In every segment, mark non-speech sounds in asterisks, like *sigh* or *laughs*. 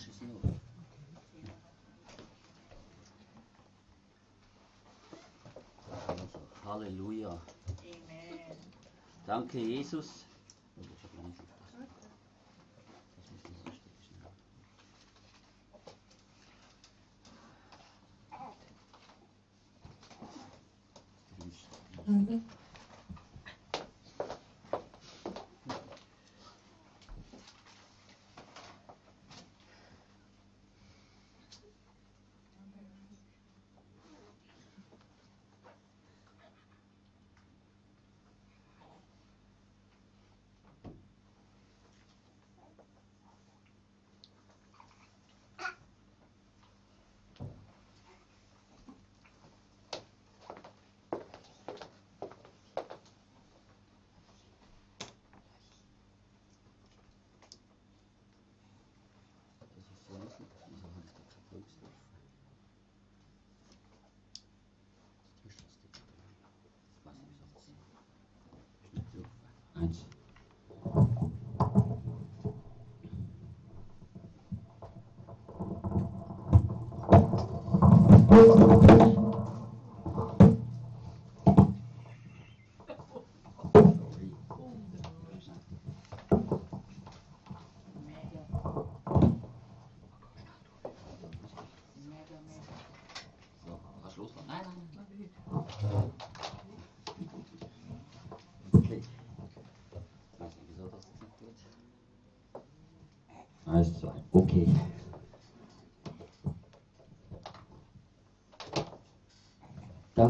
abgeschissen. Oder? Halleluja. Amen. Danke, Jesus.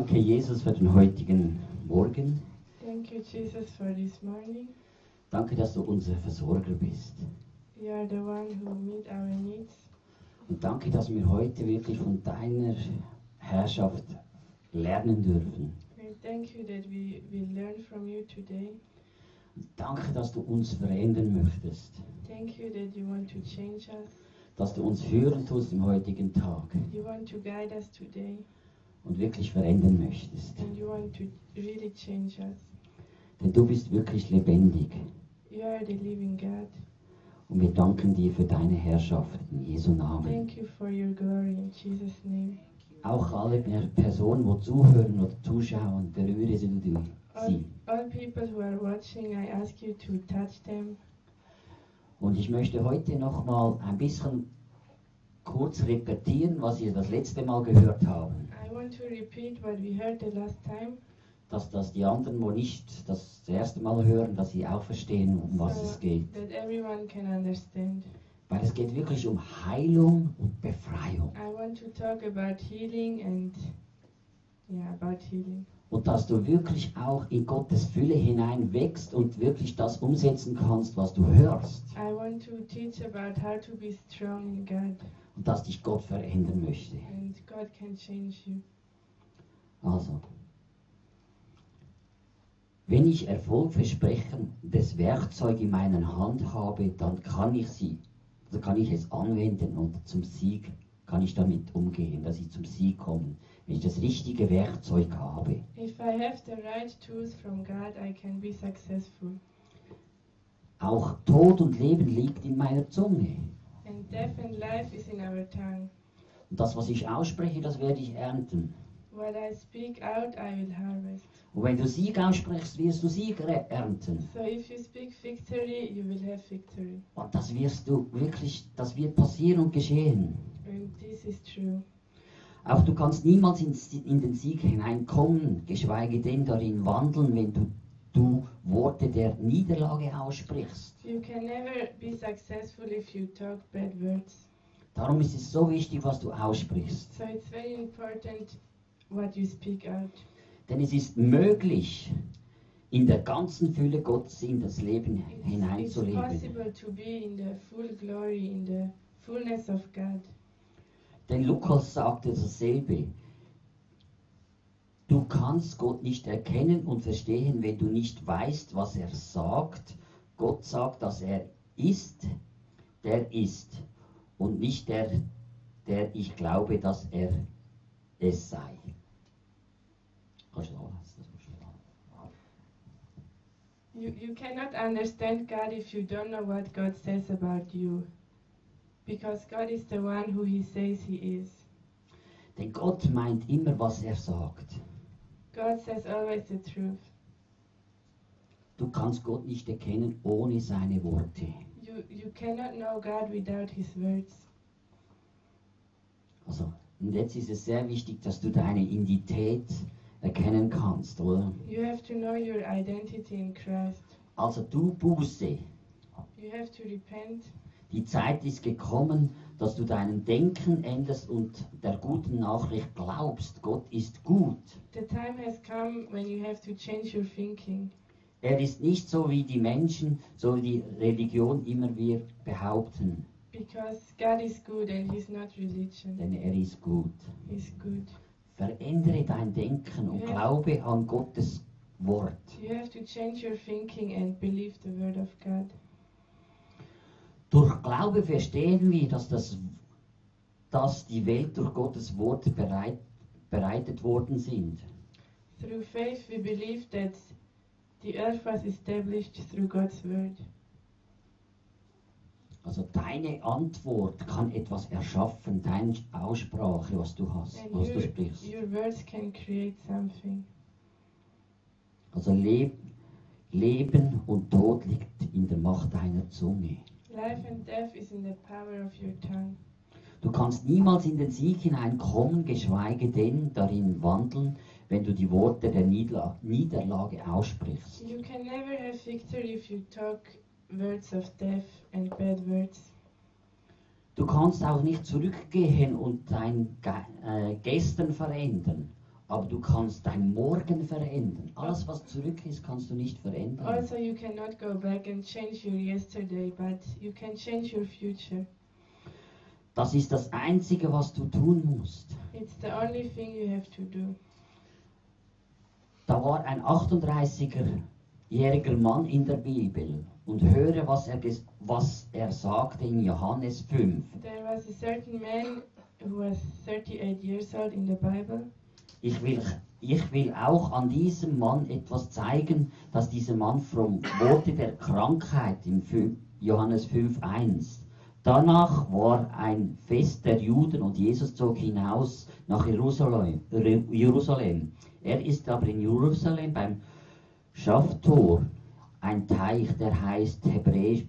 Danke, Jesus, für den heutigen Morgen. Thank you, Jesus, for this morning. Danke, dass du unser Versorger bist. You are the one who meet our needs. Und danke, dass wir heute wirklich von deiner Herrschaft lernen dürfen. Thank you that we will learn from you today. Und danke, dass du uns verändern möchtest. Thank you that you want to change us. Dass du uns führen tust im heutigen Tag. You want to guide us today. Und wirklich verändern möchtest. Really. Denn du bist wirklich lebendig. You are the living God. Und wir danken dir für deine Herrschaft in Jesu Namen. Thank you for your glory in Jesus' name. Auch alle Per- Personen, die zuhören oder zuschauen, berühre sie All, all people who are watching, I ask you to touch them. Und ich möchte heute nochmal ein bisschen kurz repetieren, was wir das letzte Mal gehört haben. Dass das die anderen, die nicht das erste Mal hören, dass sie auch verstehen, um was es so geht. that everyone can understand. Weil es geht wirklich um Heilung und Befreiung. I want to talk about healing and yeah, about healing. Und dass du wirklich auch in Gottes Fülle hinein wächst und wirklich das umsetzen kannst, was du hörst. I want to teach about how to be strong in God Und dass dich Gott verändern möchte. and God can change you. Also, wenn ich erfolgversprechendes Werkzeug in meiner Hand habe, dann kann ich sie, also kann ich es anwenden und zum Sieg kann ich damit umgehen, dass ich zum Sieg komme, wenn ich das richtige Werkzeug habe. If I have the right tools from God, I can be successful. Auch Tod und Leben liegt in meiner Zunge. And death and life is in our tongue. Und das, was ich ausspreche, das werde ich ernten. What I speak out, I will harvest. Und wenn du Sieg aussprichst, wirst du Sieg ernten. So if you speak victory, you will have victory. Und das wirst du wirklich, das wird passieren und geschehen. And this is true. Auch du kannst niemals in, in den Sieg hineinkommen, geschweige denn darin wandeln, wenn du, du Worte der Niederlage aussprichst. You can never be successful if you talk bad words. Darum ist es so wichtig, was du aussprichst. So it's very important what you speak out. Denn es ist möglich, in der ganzen Fülle Gottes in das Leben hineinzuleben. Denn Lukas sagte dasselbe. Du kannst Gott nicht erkennen und verstehen, wenn du nicht weißt, was er sagt. Gott sagt, dass er ist, der ist und nicht der, der ich glaube, dass er es sei. Kannst du da lassen, das musst du da. You, you cannot understand God if you don't know what God says about you. Because God is the one who He says He is. Denn Gott meint immer, was er sagt. God says always the truth. Du kannst Gott nicht erkennen ohne seine Worte. You, you cannot know God without His words. Also, und jetzt ist es sehr wichtig, dass du deine Identität erkennen kannst, oder? You have to know your identity in Christ. Also du Buße. You have to repent. Die Zeit ist gekommen, dass du dein Denken änderst und der guten Nachricht glaubst. Gott ist gut. The time has come when you have to change your thinking. Er ist nicht so wie die Menschen, so wie die Religion immer wir behaupten, Because God is good and He's not religion. denn er ist gut. He's good. Verändere dein Denken und Ja. glaube an Gottes Wort. You have to change your thinking and believe the word of God. Durch Glaube verstehen wir, dass, das, dass die Welt durch Gottes Wort bereit, bereitet worden sind. Through faith, we believe that the earth was established through God's word. Also deine Antwort kann etwas erschaffen, deine Aussprache, was du hast, And was du your, sprichst. your words can create something. Also Leb, Leben und Tod liegt in der Macht deiner Zunge. Life and death is in the power of your tongue. Du kannst niemals in den Sieg hineinkommen, geschweige denn darin wandeln, wenn du die Worte der Niederla Niederlage aussprichst. You can never have victory if you talk words of death and bad words. Du kannst auch nicht zurückgehen und dein Ge äh, Gestern verändern, aber du kannst dein Morgen verändern. Alles, was zurück ist, kannst du nicht verändern. Also, you cannot go back and change your yesterday, but you can change your future. Das ist das Einzige, was du tun musst. It's the only thing you have to do. Da war ein 38-jähriger Mann in der Bibel und höre, was er, was er sagte in Johannes 5. There was a certain man who was 38 years old in the Bible. Ich will, ich will auch an diesem Mann etwas zeigen, dass dieser Mann vom Worte der Krankheit im Fü- Johannes 5,1. Danach war ein Fest der Juden und Jesus zog hinaus nach Jerusalem. Jerusalem. Er ist aber in Jerusalem beim Schaftor, ein Teich, der heißt hebräisch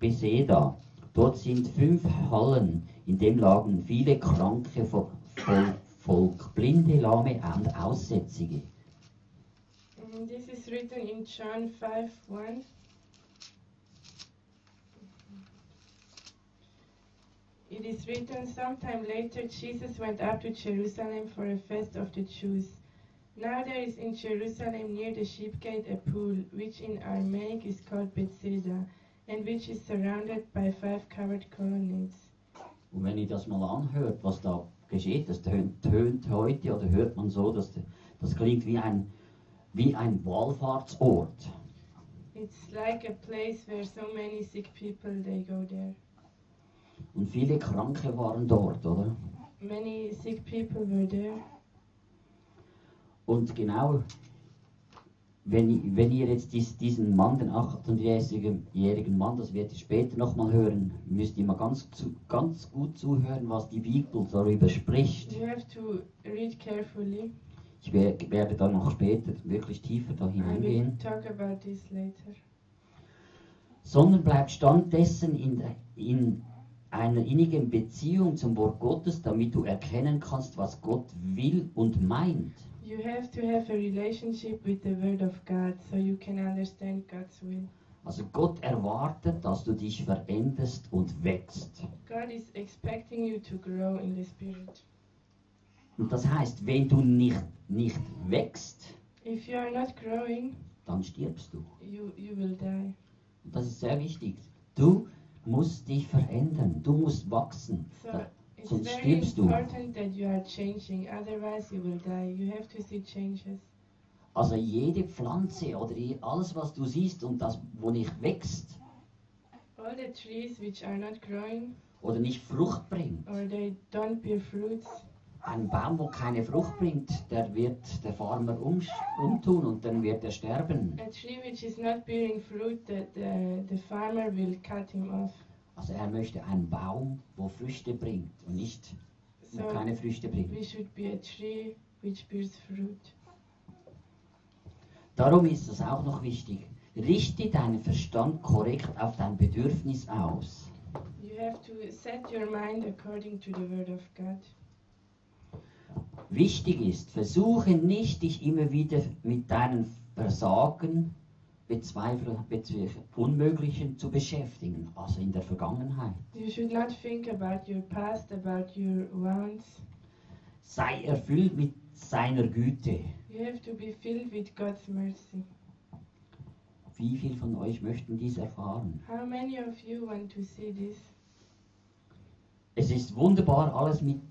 Beseda. Dort sind fünf Hallen, in dem lagen viele kranke Vo- Vol- Volk, blinde, lahme und Aussätzige. Mm, This is written in John 5 1. It is written, sometime later Jesus went up to Jerusalem for a fest of the Jews. Now there is in Jerusalem near the sheep gate a pool, which in Aramaic is called Bethesda, and which is surrounded by five covered colonnades. Und wenn ihr das mal anhört, was da geschieht, das tönt, tönt heute oder hört man so, dass das klingt wie ein, wie ein Wallfahrtsort. It's like a place where so many sick people they go there. Und viele Kranke waren dort, oder? Many sick people were there. Und genau, wenn, wenn ihr jetzt dies, diesen Mann, den 38-jährigen Mann, das werdet ihr später nochmal hören, müsst ihr mal ganz, zu, ganz gut zuhören, was die Bibel darüber spricht. You have to read carefully. Ich wer- werde dann noch später wirklich tiefer da hineingehen. talk about this later. sondern bleibt standdessen in, in einer innigen Beziehung zum Wort Gottes, damit du erkennen kannst, was Gott will und meint. You have to have a relationship with the Word of God so you can understand God's will. Also Gott erwartet, dass du dich veränderst und wächst. God is expecting you to grow in the Spirit. Und das heißt, wenn du nicht, nicht wächst, If you are not growing, dann stirbst du. you, you will die. Und das ist sehr wichtig. Du musst dich verändern, du musst wachsen. So sonst very stirbst du. important that you are changing, otherwise, you will die. You have to see changes. Also jede Pflanze oder alles, was du siehst und das, wo nicht wächst All the trees which are not growing oder nicht Frucht bringt, or they don't bear fruits, Ein Baum, wo keine Frucht bringt, der wird der Farmer umsch- umtun und dann wird er sterben. a tree which is not bearing fruit, the, the, the farmer will cut him off. Also er möchte einen Baum, wo Früchte bringt und nicht, wo So keine Früchte bringt. we should be a tree which bears fruit. Darum ist es auch noch wichtig, richte deinen Verstand korrekt auf dein Bedürfnis aus. You have to set your mind according to the word of God. Wichtig ist, versuche nicht, dich immer wieder mit deinen Versagen, Bezweifel, Bezweifel, Unmöglichen zu beschäftigen, also in der Vergangenheit. You should not think about your past, about your wounds. Sei erfüllt mit seiner Güte. You have to be filled with God's mercy. Wie viele von euch möchten dies erfahren? How many of you want to see this? Es ist wunderbar, alles mit,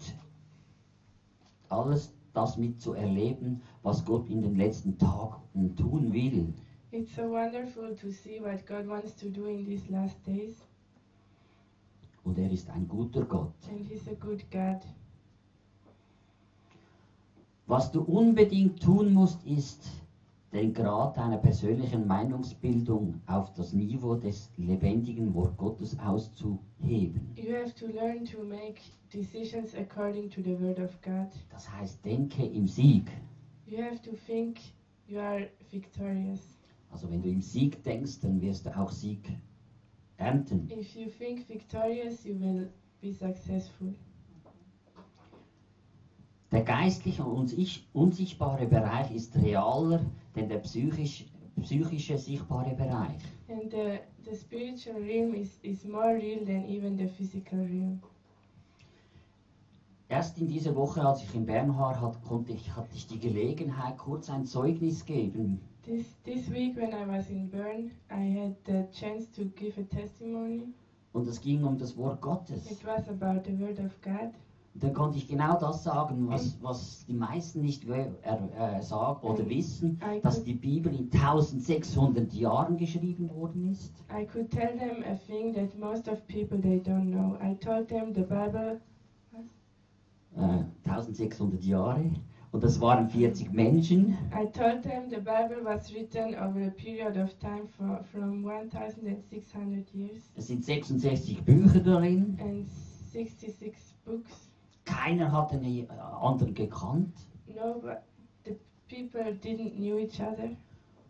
alles das mitzuerleben, was Gott in den letzten Tagen tun will. It's so wonderful to see what God wants to do in these last days, Und er ist ein guter Gott. and He's a good God. Was du unbedingt tun musst, ist, den Grad deiner persönlichen Meinungsbildung auf das Niveau des lebendigen Wort Gottes auszuheben. You have to learn to make decisions according to the word of God. Das heißt, denke im Sieg. You have to think you are victorious. Also wenn du im Sieg denkst, dann wirst du auch Sieg ernten. If you think victorious, you will be successful. Der geistliche und unsicht- unsichtbare Bereich ist realer, denn der psychisch, psychische sichtbare Bereich. And the, the spiritual realm is, is more real than even the physical realm. Erst in dieser Woche, als ich in Bern war, hat, konnte ich, hatte ich die Gelegenheit, kurz ein Zeugnis geben. This, this week, when I was in Bern, I had the chance to give a testimony. Und es ging um das Wort Gottes. It was about the word of God. Dann konnte ich genau das sagen, was, was die meisten nicht äh, sagen oder wissen, I dass could, die Bibel in 1600 Jahren geschrieben worden ist. I could tell them a thing that most of people they don't know. I told them the Bible Äh, 1600 Jahre. Und das waren 40 Menschen. I told them the Bible was written over a period of time for, from 1,600 years Es sind 66 Bücher darin. and 66 books. Keiner hat den äh, anderen gekannt. No, but the people didn't knew each other,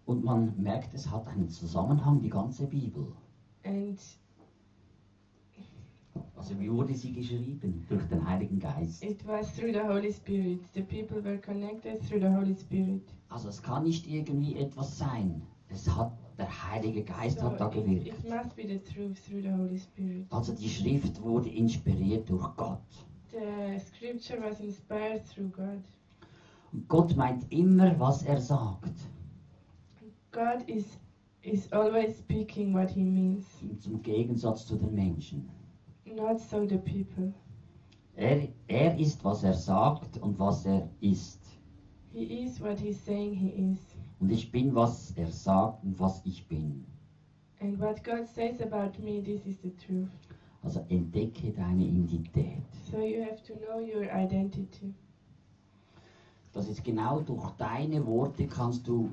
Und man merkt, es hat einen Zusammenhang, die ganze Bibel. and Also wie wurde sie geschrieben? Durch den Heiligen Geist. it was through the Holy Spirit. The people were connected through the Holy Spirit. Also es kann nicht irgendwie etwas sein. Es hat, der Heilige Geist So hat da gewirkt. it must be the truth through the Holy Spirit. Also die Schrift wurde inspiriert durch Gott. The scripture was inspired through God. Und Gott meint immer, was er sagt. God is is always speaking what He means, Zum Gegensatz zu den Menschen. Not so the people. Er, er ist, was er sagt und was er ist. He is what He's saying He is. Und ich bin, was er sagt und was ich bin. And what God says about me, this is the truth. Also entdecke deine Identität. So you have to know your identity. Das ist genau durch deine Worte kannst du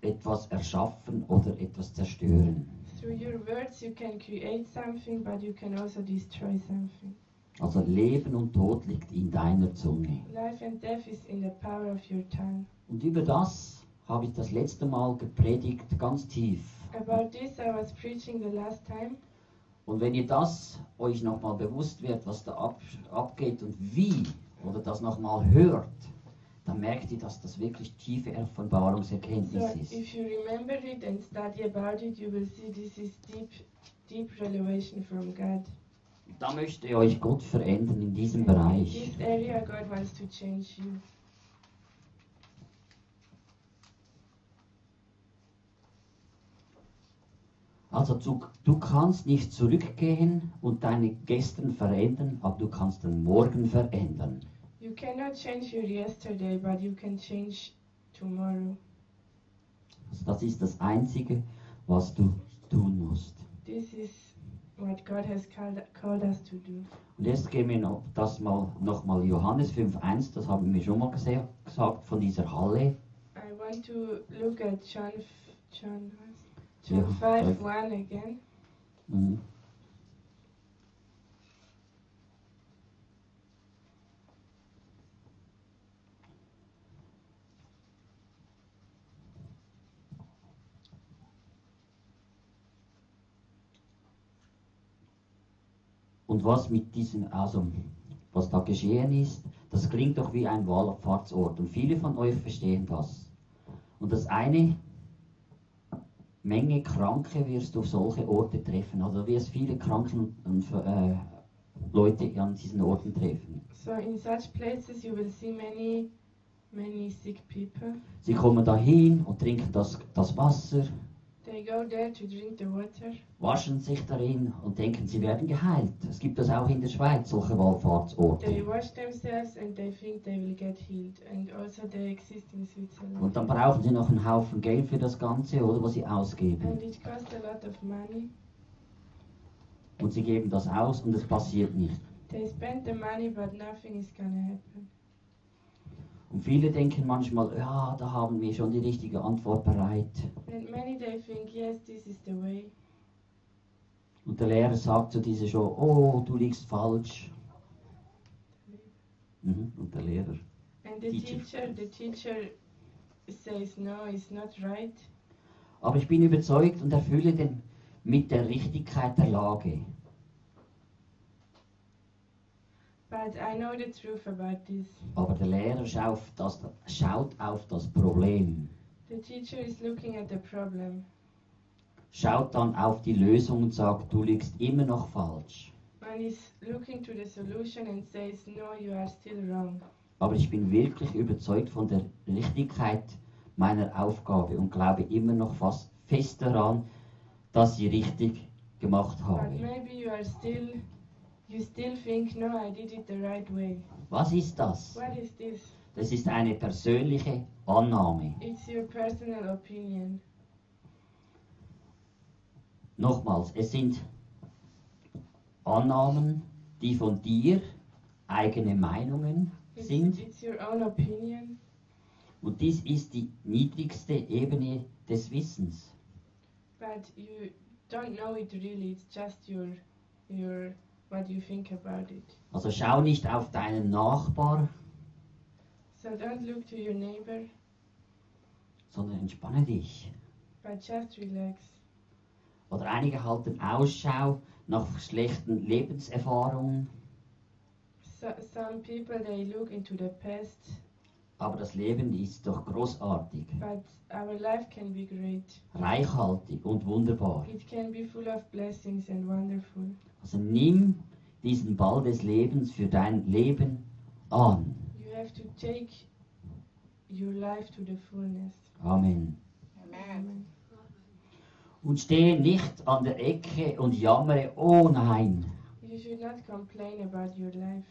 etwas erschaffen oder etwas zerstören. Through your words, you can create something, but you can also destroy something. Also Leben und Tod liegt in deiner Zunge. Life and death is in the power of your tongue. Und über das habe ich das letzte Mal gepredigt, ganz tief. About this, I was preaching the last time. Und wenn ihr das euch nochmal bewusst wird, was da ab, abgeht und wie, oder das nochmal hört, dann merkt ihr, dass das wirklich tiefe So, Offenbarungserkenntnis ist. if you remember it and study about it, you will see this is deep, deep revelation from God. Da möchte euch Gott verändern in diesem And in Bereich. this area, God wants to change you. Also du, du kannst nicht zurückgehen und deine Gestern verändern, aber du kannst den Morgen verändern. You cannot change your yesterday, but you can change tomorrow. Das ist das Einzige, was du tun musst. This is what God has called, called us to do. Und jetzt gehen wir noch das mal nochmal Johannes 5.1, das haben wir schon mal gese- gesagt, von dieser Halle. I want to look at John, f- John, Ja, John 5 five. 1 again. Mhm. Und was mit diesem, also was da geschehen ist, das klingt doch wie ein Wallfahrtsort. Und viele von euch verstehen das. Und das eine Menge Kranke wirst du auf solche Orte treffen. Also wirst viele Kranken und äh, Leute an diesen Orten treffen. So in such places you will see many, many sick people. Sie kommen dahin und trinken das, das Wasser, They go there to drink the water. waschen sich darin und denken, sie werden geheilt. Es gibt das auch in der Schweiz, solche They Wallfahrtsorte. wash themselves and they think they will get healed. And also they exist in Und Switzerland. dann brauchen sie noch einen Haufen Geld für das Ganze, oder was sie ausgeben. And it costs a lot of money. Und sie geben das aus und es passiert nicht. They spend the money, but nothing is gonna happen. Und viele denken manchmal, ja, da haben wir schon die richtige Antwort bereit. Think, yes. Und der Lehrer sagt zu dieser schon, oh, du liegst falsch. Mhm. Und der Lehrer. And the teacher, the teacher says, no, it's not right. Aber ich bin überzeugt und erfülle den mit der Richtigkeit der Lage. But I know the truth about this. Aber der Lehrer schaut, das, schaut auf das Problem, The teacher is looking at the problem. schaut dann auf die Lösung und sagt, du liegst immer noch falsch. And is looking to the solution and says, no, you are still wrong. Aber ich bin wirklich überzeugt von der Richtigkeit meiner Aufgabe und glaube immer noch fast fest daran, dass sie richtig gemacht But habe. maybe you are still, you still think, no, I did it the right way. Was ist das? What is this? Das ist eine persönliche Annahme. It's your personal opinion. Nochmals, es sind Annahmen, die von dir eigene Meinungen It's, sind. it's your own opinion. Und dies ist die niedrigste Ebene des Wissens. But you don't know it really. It's just your, your, what you think about it. Also schau nicht auf deinen Nachbar, So don't look to your neighbor, sondern entspanne dich. but just relax. Oder einige halten Ausschau nach schlechten Lebenserfahrungen, So, some people they look into the past, aber das Leben ist doch großartig, but our life can be great. reichhaltig und wunderbar. It can be full of blessings and wonderful. Also nimm diesen Ball des Lebens für dein Leben an. You have to take your life to the fullness. Amen. Amen. Und stehe nicht an der Ecke und jammere, oh nein, You should not complain about your life.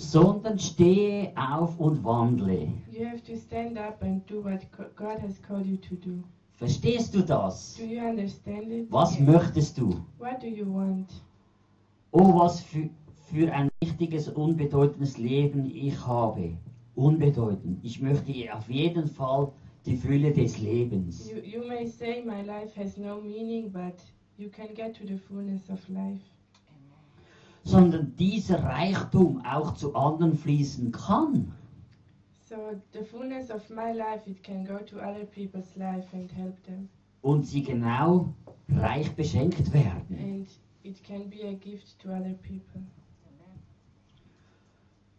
Sondern stehe auf und wandle. You have to stand up and do what co- God has called you to do. Verstehst du das? Do you understand it? Was möchtest du? What do you want? Oh, was für, für ein wichtiges, unbedeutendes Leben ich habe. Unbedeutend. Ich möchte auf jeden Fall die Fülle des Lebens. You, you may say my life has no meaning, but you can get to the fullness of life. Sondern dieser Reichtum auch zu anderen fließen kann. So the fullness of my life, it can go to other people's life and help them. Und sie genau reich beschenkt werden. And it can be a gift to other people.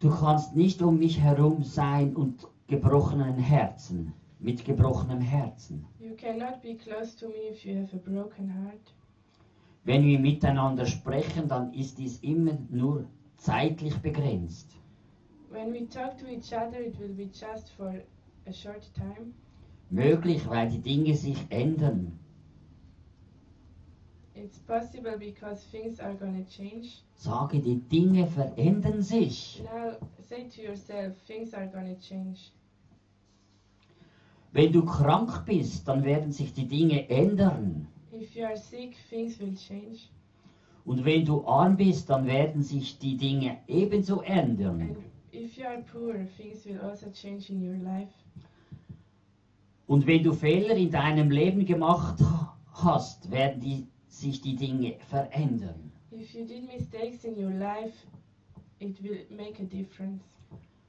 Du kannst nicht um mich herum sein und gebrochenen Herzen, mit gebrochenem Herzen. You cannot be close to me if you have a broken heart. Wenn wir miteinander sprechen, dann ist dies immer nur zeitlich begrenzt. When we talk to each other, it will be just for a short time. Möglich, weil die Dinge sich ändern. It's possible because things are to change. Sage, die Dinge verändern sich. Now, say to yourself, things are to change. Wenn du krank bist, dann werden sich die Dinge ändern. If you are sick, things will change. Und wenn du arm bist, dann werden sich die Dinge ebenso ändern. And if you are poor, things will also change in your life. Und wenn du Fehler in deinem Leben gemacht ha- hast, werden die, sich die Dinge verändern. If you did mistakes in your life, it will make a difference.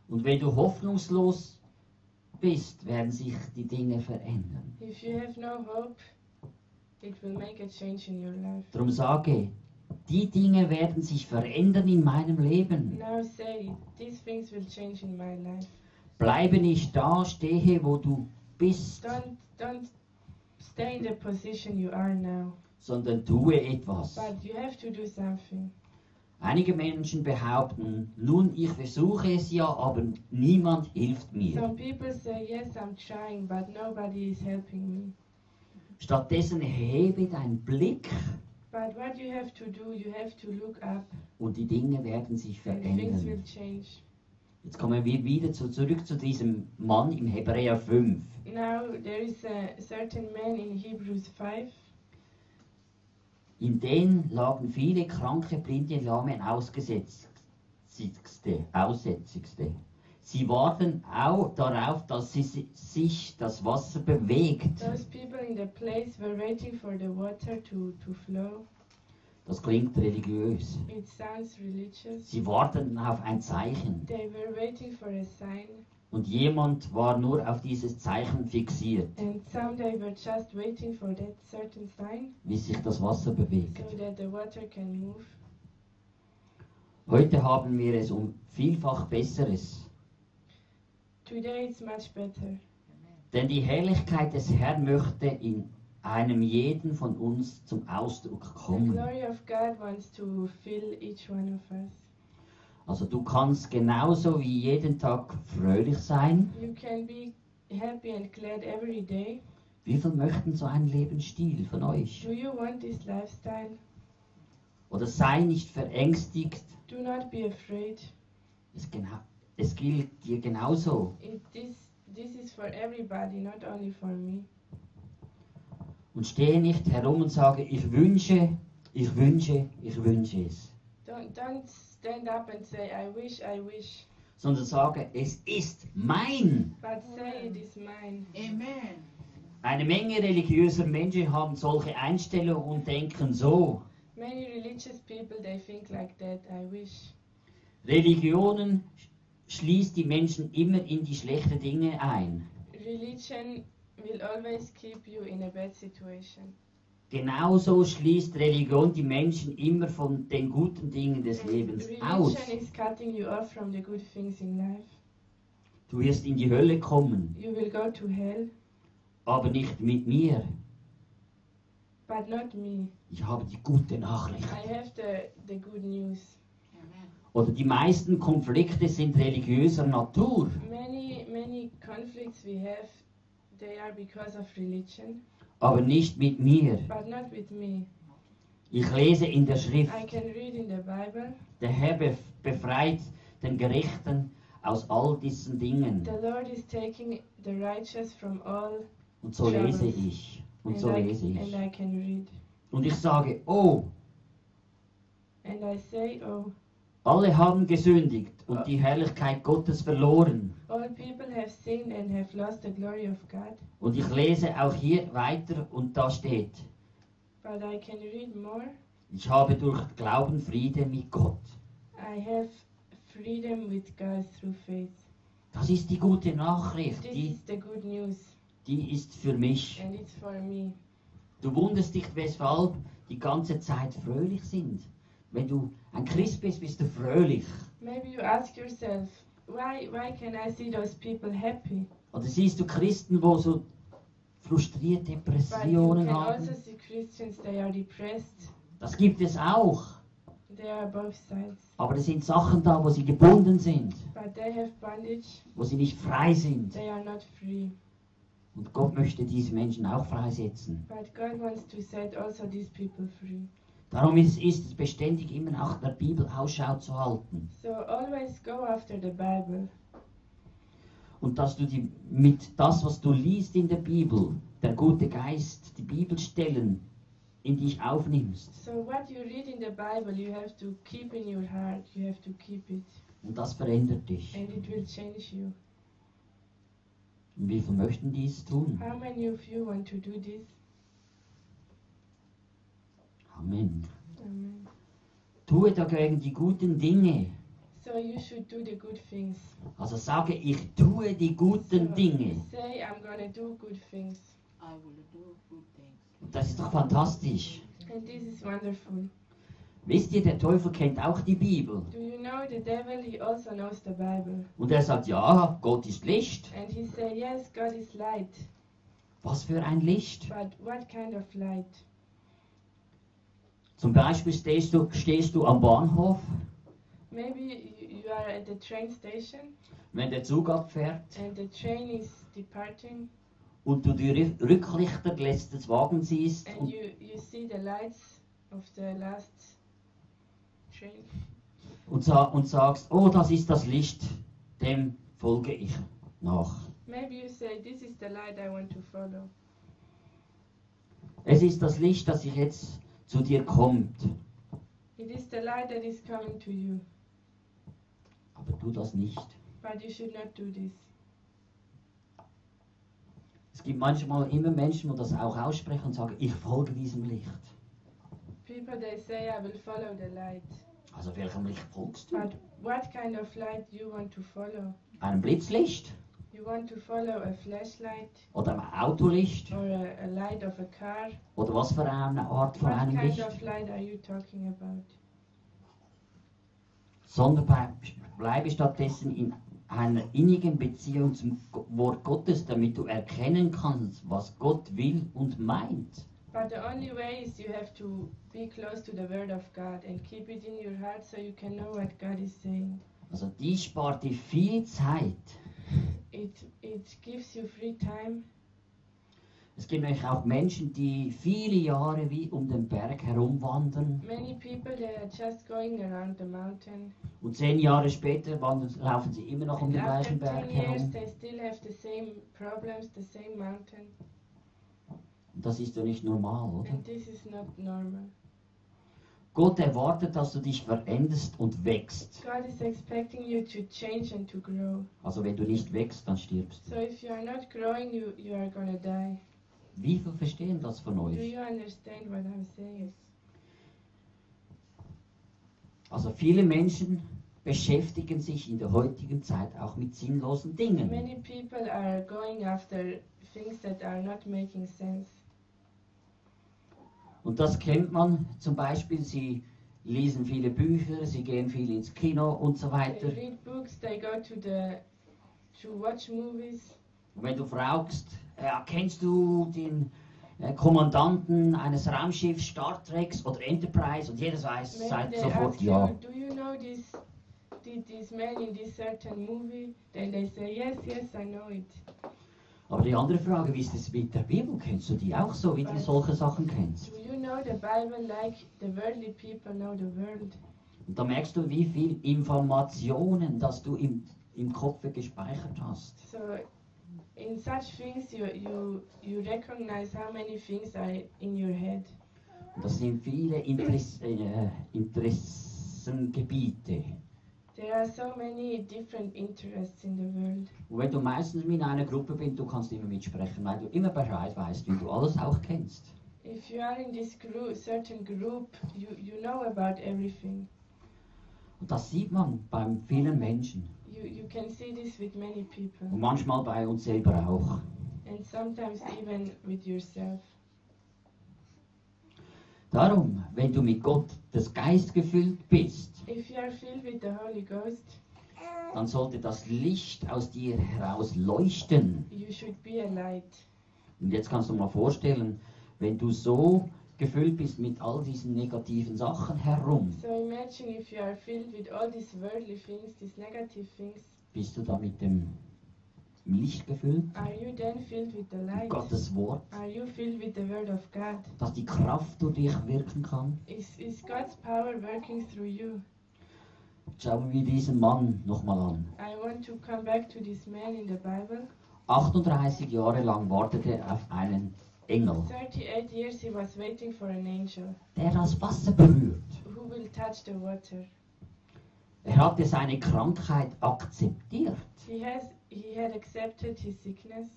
Und wenn du hoffnungslos bist, werden sich die Dinge verändern. If you have no hope, Darum sage, die Dinge werden sich verändern in meinem Leben. Now say, these things will change in my life. Bleibe nicht da, stehe, wo du bist, Don't don't stay in the position you are now, sondern tue etwas. but you have to do something. Einige Menschen behaupten, nun, ich versuche es ja, aber niemand hilft mir. Some people say, yes, I'm trying, but nobody is helping me. Stattdessen hebe deinen Blick do, up, und die Dinge werden sich verändern. Jetzt kommen wir wieder zu, zurück zu diesem Mann im Hebräer 5. Now there is a certain man in Hebrews 5. In den lagen viele kranke, blinde, lahme Ausgesetzigste, Aussätzigste. Sie warten auch darauf, dass sie, si- sich das Wasser bewegt. Those people in the place were waiting for the water to, to flow. Das klingt religiös. It sounds religious. Sie warteten auf ein Zeichen. They were waiting for a sign, Und jemand war nur auf dieses Zeichen fixiert, and some they were just waiting for that certain sign wie sich das Wasser bewegt. so that the water can move. Heute haben wir es um vielfach Besseres. Today it's much better. Denn die Herrlichkeit des Herrn möchte in einem jeden von uns zum Ausdruck The kommen. glory of God wants to fill each one of us. Also du kannst genauso wie jeden Tag fröhlich sein. You can be happy and glad every day. Wie viel möchten so einen Lebensstil von euch? Do you want this lifestyle? Oder sei nicht verängstigt. Do not be afraid. Es, genau, es gilt dir genauso. This, this is for everybody, not only for me. Und stehe nicht herum und sage, ich wünsche, ich wünsche, ich wünsche es. Don't, don't stand up and say, I wish, I wish, Sondern sage, es ist mein. but say it is mine. Amen. Eine Menge religiöser Menschen haben solche Einstellungen und denken so. Many religious people, they think like that, I wish. Religionen schließt die Menschen immer in die schlechten Dinge ein. Religion will always keep you in a bad situation. Genauso schließt Religion die Menschen immer von den guten Dingen des Lebens religion aus. is cutting you off from the good things in life. Du wirst in die Hölle kommen, You will go to hell, aber nicht mit mir. but not me. Ich habe die gute Nachricht. I have the, the good news. Oder die meisten Konflikte sind religiöser Natur. Many, many conflicts we have, they are because of religion, aber nicht mit mir. but not with me. Ich lese in der Schrift, I can read in the Bible, der Herr bef- befreit den Gerechten aus all diesen Dingen. the Lord is taking the righteous from all, Und so lese ich. Und and, so I, lese and ich. I can read. Und ich sage, oh, And I say, oh, alle haben gesündigt und die Herrlichkeit Gottes verloren. all people have sinned and have lost the glory of God, Und ich lese auch hier weiter und da steht, but I can read more. ich habe durch Glauben Friede mit Gott. I have freedom with God through faith. Das ist die gute Nachricht, This die, is the good news, die ist für mich. and it's for me. Du wunderst dich, weshalb die ganze Zeit fröhlich sind. Wenn du ein Christ bist, bist du fröhlich. Maybe you ask yourself, why, why can I see those people happy? Oder siehst du Christen, wo so frustrierte But you Depressionen can haben? also see Christians, they are depressed. Das gibt es auch. They are both sides. Aber es sind Sachen da, wo sie gebunden sind, But they have bondage, wo sie nicht frei sind. they are not free. Und Gott möchte diese Menschen auch freisetzen. But God wants to set also these people free. Darum ist, ist es beständig immer nach der Bibel Ausschau zu halten. So always go after the Bible. Und dass du die, mit das, was du liest in der Bibel, der gute Geist, die Bibelstellen in dich aufnimmst. So what you read in the Bible, you have to keep in your heart. You have to keep it, Und das verändert dich. and it will change you. Und wie viele möchten dies tun? How many of you want to do this? Amen. Amen. Tue dagegen die guten Dinge. So you should do the good things. Also sage, ich tue die guten So Dinge. Say, I'm gonna do good things. I will do good things. Das ist doch fantastisch. And this is wonderful. Wisst ihr, der Teufel kennt auch die Bibel. Do you know the devil? He also knows the Bible. Und er sagt, ja, Gott ist Licht. And he said, Yes, God is light. Was für ein Licht. But what kind of light? Zum Beispiel stehst du, stehst du am Bahnhof, Maybe you, are at the train station wenn der Zug abfährt and the train is departing und du die Rü- Rücklichter des letzten Wagens siehst and und, you, you see the lights of the last train. und, sa und sagst, oh, das ist das Licht, dem folge ich nach. Maybe you say, This is the light I want to follow. Es ist das Licht, das ich jetzt zu dir kommt. It is the light that is coming to you. Aber tu das nicht. But you should not do this. Es gibt manchmal immer Menschen, die das auch aussprechen und sagen, ich folge diesem Licht. People they say I will follow the light. Also welchem Licht folgst du? But what kind of light you want to follow? Einem Blitzlicht? You want to follow a flashlight Oder einem Autolicht? or a, a light of a car? Oder was für eine Art von What einem kind Licht? of light are you talking about? Sondern bleib- bleibe stattdessen in einer innigen Beziehung zum Wort Gottes, damit du erkennen kannst, was Gott will und meint. But the only way is you have to be close to the Word of God and keep it in your heart so you can know what God is saying. Also dies spart dir viel Zeit. It it gives you free time. Es gibt nämlich auch Menschen, die viele Jahre wie um den Berg herumwandern Many people they are just going around the mountain. und zehn Jahre später wandern, laufen sie immer noch um And den gleichen Berg 10 years herum. they still have the same problems, the same mountain. Und das ist ja nicht normal, oder? And this is not normal. Gott erwartet, dass du dich veränderst und wächst. Also wenn du nicht wächst, dann stirbst So du. if you are not growing, you, you are gonna die. Wie viele verstehen das von Do euch? you understand what I'm saying? Also viele Menschen beschäftigen sich in der heutigen Zeit auch mit sinnlosen Dingen. Many people are going after things that are not making sense. Und das kennt man zum Beispiel, sie lesen viele Bücher, sie gehen viel ins Kino und so They weiter. read books, they go to the to watch movies. Und wenn du fragst, ja, kennst du den äh, Kommandanten eines Raumschiffs Star Treks oder Enterprise? Und jeder weiß, Maybe sagt they sofort ask ja. you, do you know this, thi- this man in this certain movie? Then they say, yes, yes, I know it. Aber die andere Frage, wie ist es mit der Bibel? Kennst du die auch so, wie du solche Sachen kennst? Do you know the Bible like the worldly people know the world? Und da merkst du, wie viel Informationen, dass du im, im Kopf gespeichert hast. So in such things you, you, you recognize how many things are in your head. Und das sind viele Interess äh, Interessengebiete. There are so many different interests in the world. Und wenn du meistens in einer Gruppe bist, du kannst immer mitsprechen, weil du immer Bescheid weißt, wie du alles auch kennst. If you are in this group, certain group, you, you know about everything. Und das sieht man bei vielen Menschen. You, you can see this with many people. Und manchmal bei uns selber auch. and sometimes even with yourself. Darum, wenn du mit Gott des Geist gefüllt bist, If you are filled with the Holy Ghost, dann sollte das Licht aus dir heraus leuchten. you should be a light. Und jetzt kannst du mal vorstellen, wenn du so gefüllt bist mit all diesen negativen Sachen herum, So imagine if you are filled with all these worldly things, these negative things, bist du da mit dem Licht gefüllt? are you then filled with the light? Gottes Wort, Are you filled with the Word of God? dass die Kraft durch dich wirken kann? Is, is God's power working through you? Schauen wir diesen Mann nochmal an. I want to come back to this man in the Bible. 38 Jahre lang wartete er auf einen Engel, 38 years he was waiting for an der das Wasser berührt. who will touch the water. Er hatte seine Krankheit akzeptiert. He has he had accepted his sickness.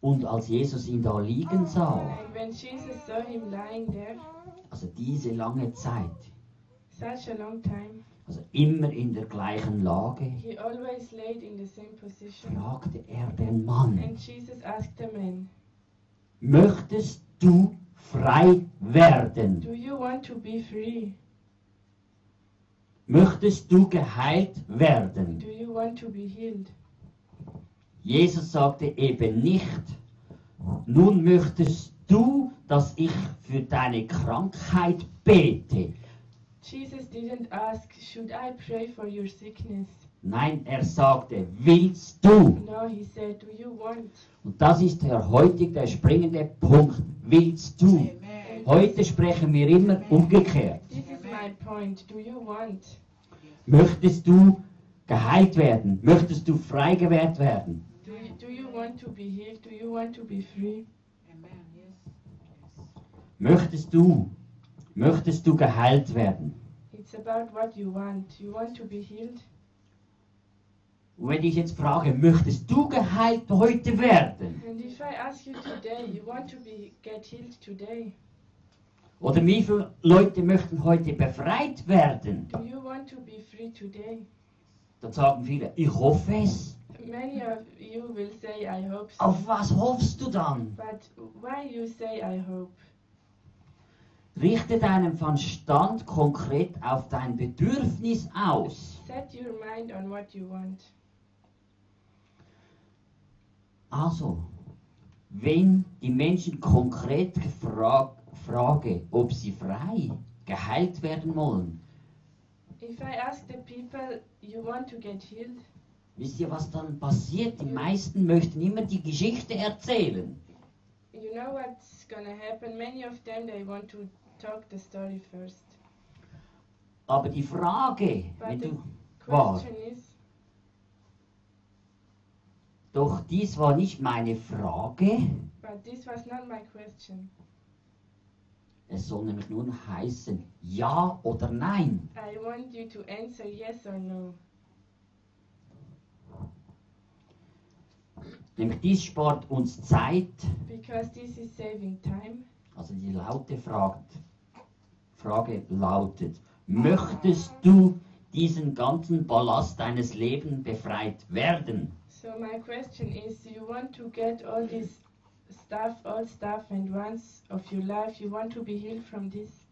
Und als Jesus ihn da liegen sah, And when Jesus saw him lying there, also diese lange Zeit, such a long time, also immer in der gleichen Lage, he always laid in the same position. fragte er den Mann, And Jesus asked the man, möchtest du frei werden? Do you want to be free? Möchtest du geheilt werden? Do you want to be healed? Jesus sagte eben nicht, nun möchtest du, dass ich für deine Krankheit bete. Jesus didn't ask, Should I pray for your sickness? Nein, er sagte, willst du? No, he said, Do you want? Und das ist der heutige, der springende Punkt. Willst du? Amen. Heute sprechen wir immer umgekehrt. This is my point. Do you want? Möchtest du geheilt werden? Möchtest du frei gewährt werden? Do you, do you want to be healed? Do you want to be free? Amen. Yes. Möchtest du? Möchtest du geheilt werden? It's about what you want. You want to be healed? Und wenn ich jetzt frage, möchtest du geheilt heute werden? And if I ask you today, you want to be get healed today? Oder wie viele Leute möchten heute befreit werden? Do you want to be free today? Dann sagen viele, ich hoffe es. Many of you will say, I hope so. Auf was hoffst du dann? But why you say I hope? Richte deinen Verstand konkret auf dein Bedürfnis aus. Set your mind on what you want. Also, wenn die Menschen konkret gefra frage, ob sie frei geheilt werden wollen, If I ask the people, you want to get healed? wisst ihr, was dann passiert? Die meisten möchten immer die Geschichte erzählen. You know what's gonna happen? Many of them they want to talk the story first. Aber die Frage, wenn But the du, war, is, doch dies war nicht meine Frage, but this was not my question. es soll nämlich nur noch heißen, ja oder nein. I want you to answer yes or no. Nämlich dies spart uns Zeit, Because this is saving time. also die laute Frage, Frage lautet, möchtest du diesen ganzen Ballast deines Lebens befreit werden? So my question is, you want to get all this stuff, all stuff and wants of your life, you want to be healed from this?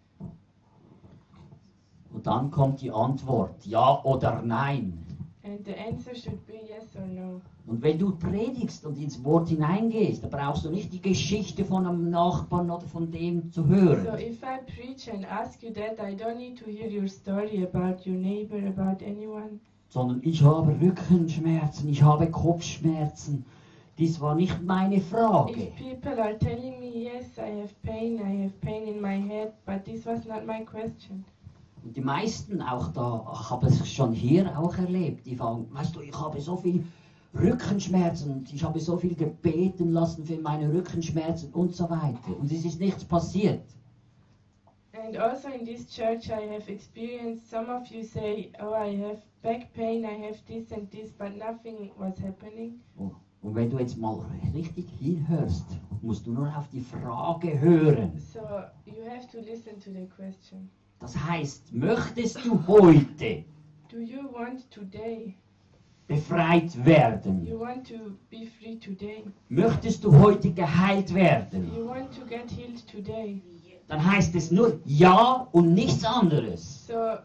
Und dann kommt die Antwort, ja oder nein. And the answer should be yes or no. Und wenn du predigst und ins Wort hineingehst, dann brauchst du nicht die Geschichte von einem Nachbarn oder von dem zu So hören. if I preach and ask you that, I don't need to hear your story about your neighbor, about anyone. Sondern ich habe Rückenschmerzen, ich habe Kopfschmerzen. Dies war nicht meine Frage. If people are telling me, yes, I have pain, I have pain in my head, but this was not my question. Und die meisten auch da, ich habe es schon hier auch erlebt, die sagen, weißt du, ich habe so viel Rückenschmerzen und ich habe so viel gebeten lassen für meine Rückenschmerzen und so weiter. Und es ist nichts passiert. And also in this church, I have experienced some of you say, oh, I have back pain, I have this and this, but nothing was happening. Und wenn du jetzt mal richtig hinhörst, musst du nur auf die Frage hören. So you have to listen to the question. Das heißt, möchtest du heute Do you want today? befreit werden? You want to be free today? Möchtest du heute geheilt werden? You want to get healed today? Dann heißt es nur Ja und nichts anderes. So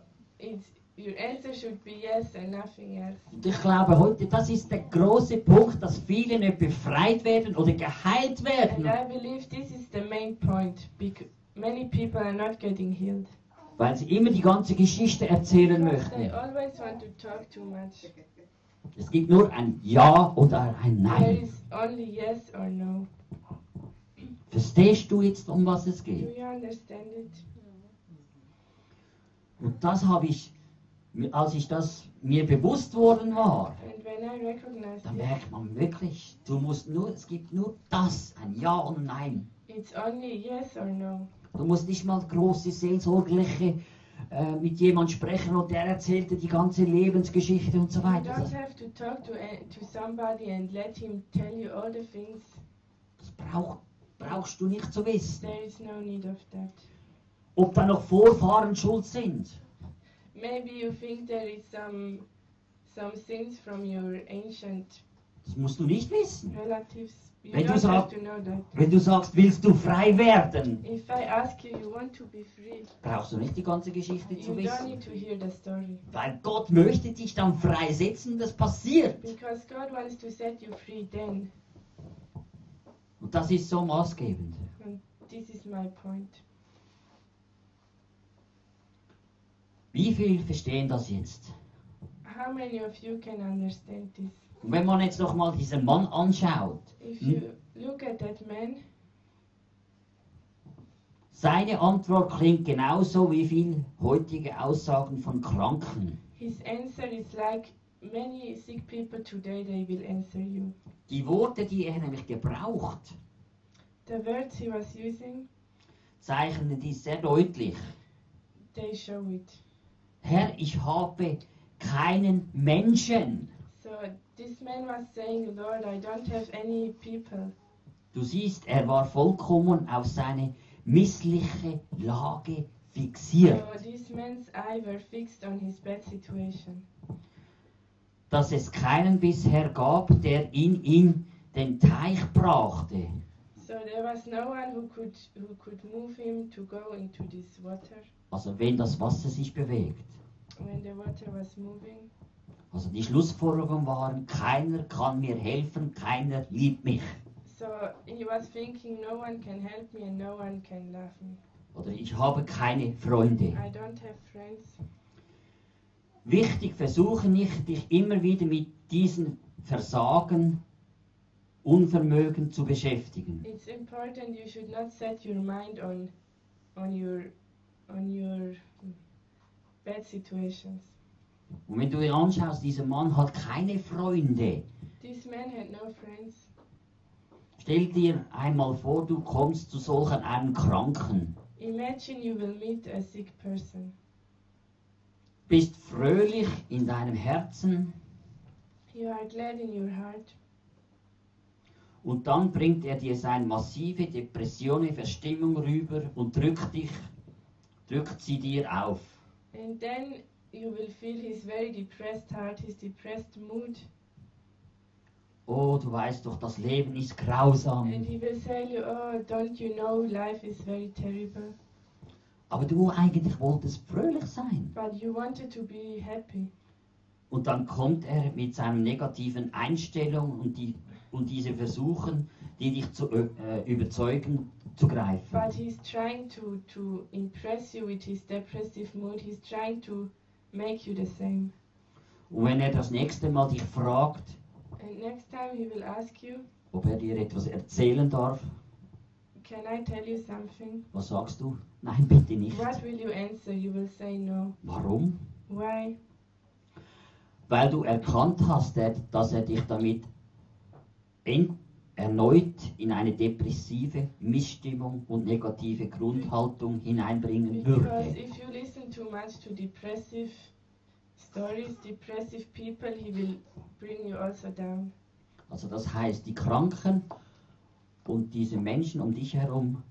your answer should be yes and nothing else. Und ich glaube heute, das ist der große Punkt, dass viele nicht befreit werden oder geheilt And werden, I believe this is the main point. Because many people are not getting healed. Weil sie immer die ganze Geschichte erzählen möchten. to. Es gibt nur ein Ja oder ein Nein. yes no. Verstehst du jetzt, um was es Do geht? you understand it? Und das habe ich, als ich das mir bewusst worden war, And when I recognize da it, merkt man wirklich, du musst nur, es gibt nur das, ein Ja und Nein. it's only yes or no. Du musst nicht mal große seelsorgliche äh, mit jemand sprechen und der erzählte die ganze Lebensgeschichte und so You weiter. don't Das, have to talk to, a- to somebody and let him tell you all the things. das brauch, brauchst du nicht zu wissen. There is no need of that. Ob da noch Vorfahren schuld sind. Maybe you think there is some some sins from your ancient Das musst du nicht wissen. relatives. You Wenn du sagst-. Wenn du sagst, willst du frei werden, you, you free, brauchst du nicht die ganze Geschichte zu wissen. Weil Gott möchte dich dann freisetzen, das passiert. Und das ist so maßgebend. Wie viel verstehen das jetzt? How many of you can understand this? Und wenn man jetzt noch mal diesen Mann anschaut, Hm? seine Antwort klingt genauso wie viel heutige Aussagen von Kranken. his answer is like many sick people today, they will answer you. Die Worte, die er nämlich gebraucht, The words he was using, zeichnen dies sehr deutlich. they show it. Herr, ich habe keinen Menschen. So this man was saying, Lord, I don't have any people. Du siehst, er war vollkommen auf seine missliche Lage fixiert. So this man's eye were fixed on his bad situation. Dass es keinen bisher gab, der in ihm den Teich brachte. So there was no one who could who could move him to go into this water Also wenn das Wasser sich bewegt. when the water was moving. Also die Schlussfolgerungen waren, keiner kann mir helfen, keiner liebt mich. So he was thinking, no one can help me and no one can love me. Oder ich habe keine Freunde. I don't have friends. Wichtig, versuche nicht, dich immer wieder mit diesen Versagen, Unvermögen zu beschäftigen. It's important you should not set your mind on on your on your hmm, bad situations. Und wenn du dir anschaust, dieser Mann hat keine Freunde. This man had no friends. Stell dir einmal vor, du kommst zu solch einem Kranken, Imagine you will meet a sick person. bist fröhlich in deinem Herzen You are glad in your heart, und dann bringt er dir seine massive Depression, Verstimmung rüber und drückt dich, drückt sie dir auf. and then you will feel his very depressed heart, his depressed mood, Oh, du weißt doch, das Leben ist grausam. and he will tell you, "Oh, don't you know life is very terrible?" Aber du eigentlich wolltest fröhlich sein. But you wanted to be happy. Und dann kommt er mit seiner negativen Einstellung und, die, und diese Versuchen, die dich zu äh, überzeugen, zu greifen. But he's trying to, to impress you with his depressive mood. He's trying to make you the same. Und wenn er das nächste Mal dich fragt, And next time he will ask you, ob er dir etwas erzählen darf, Can I tell you something? was sagst du? Nein, bitte nicht. What will you answer? You will say no. Warum? Why? Weil du erkannt hast, dass er dich damit erneut in eine depressive Missstimmung und negative Grundhaltung hineinbringen Because würde. if you listen too much to depressive stories, depressive people, he will bring you also down. Also das heißt, die Kranken und diese Menschen um dich herum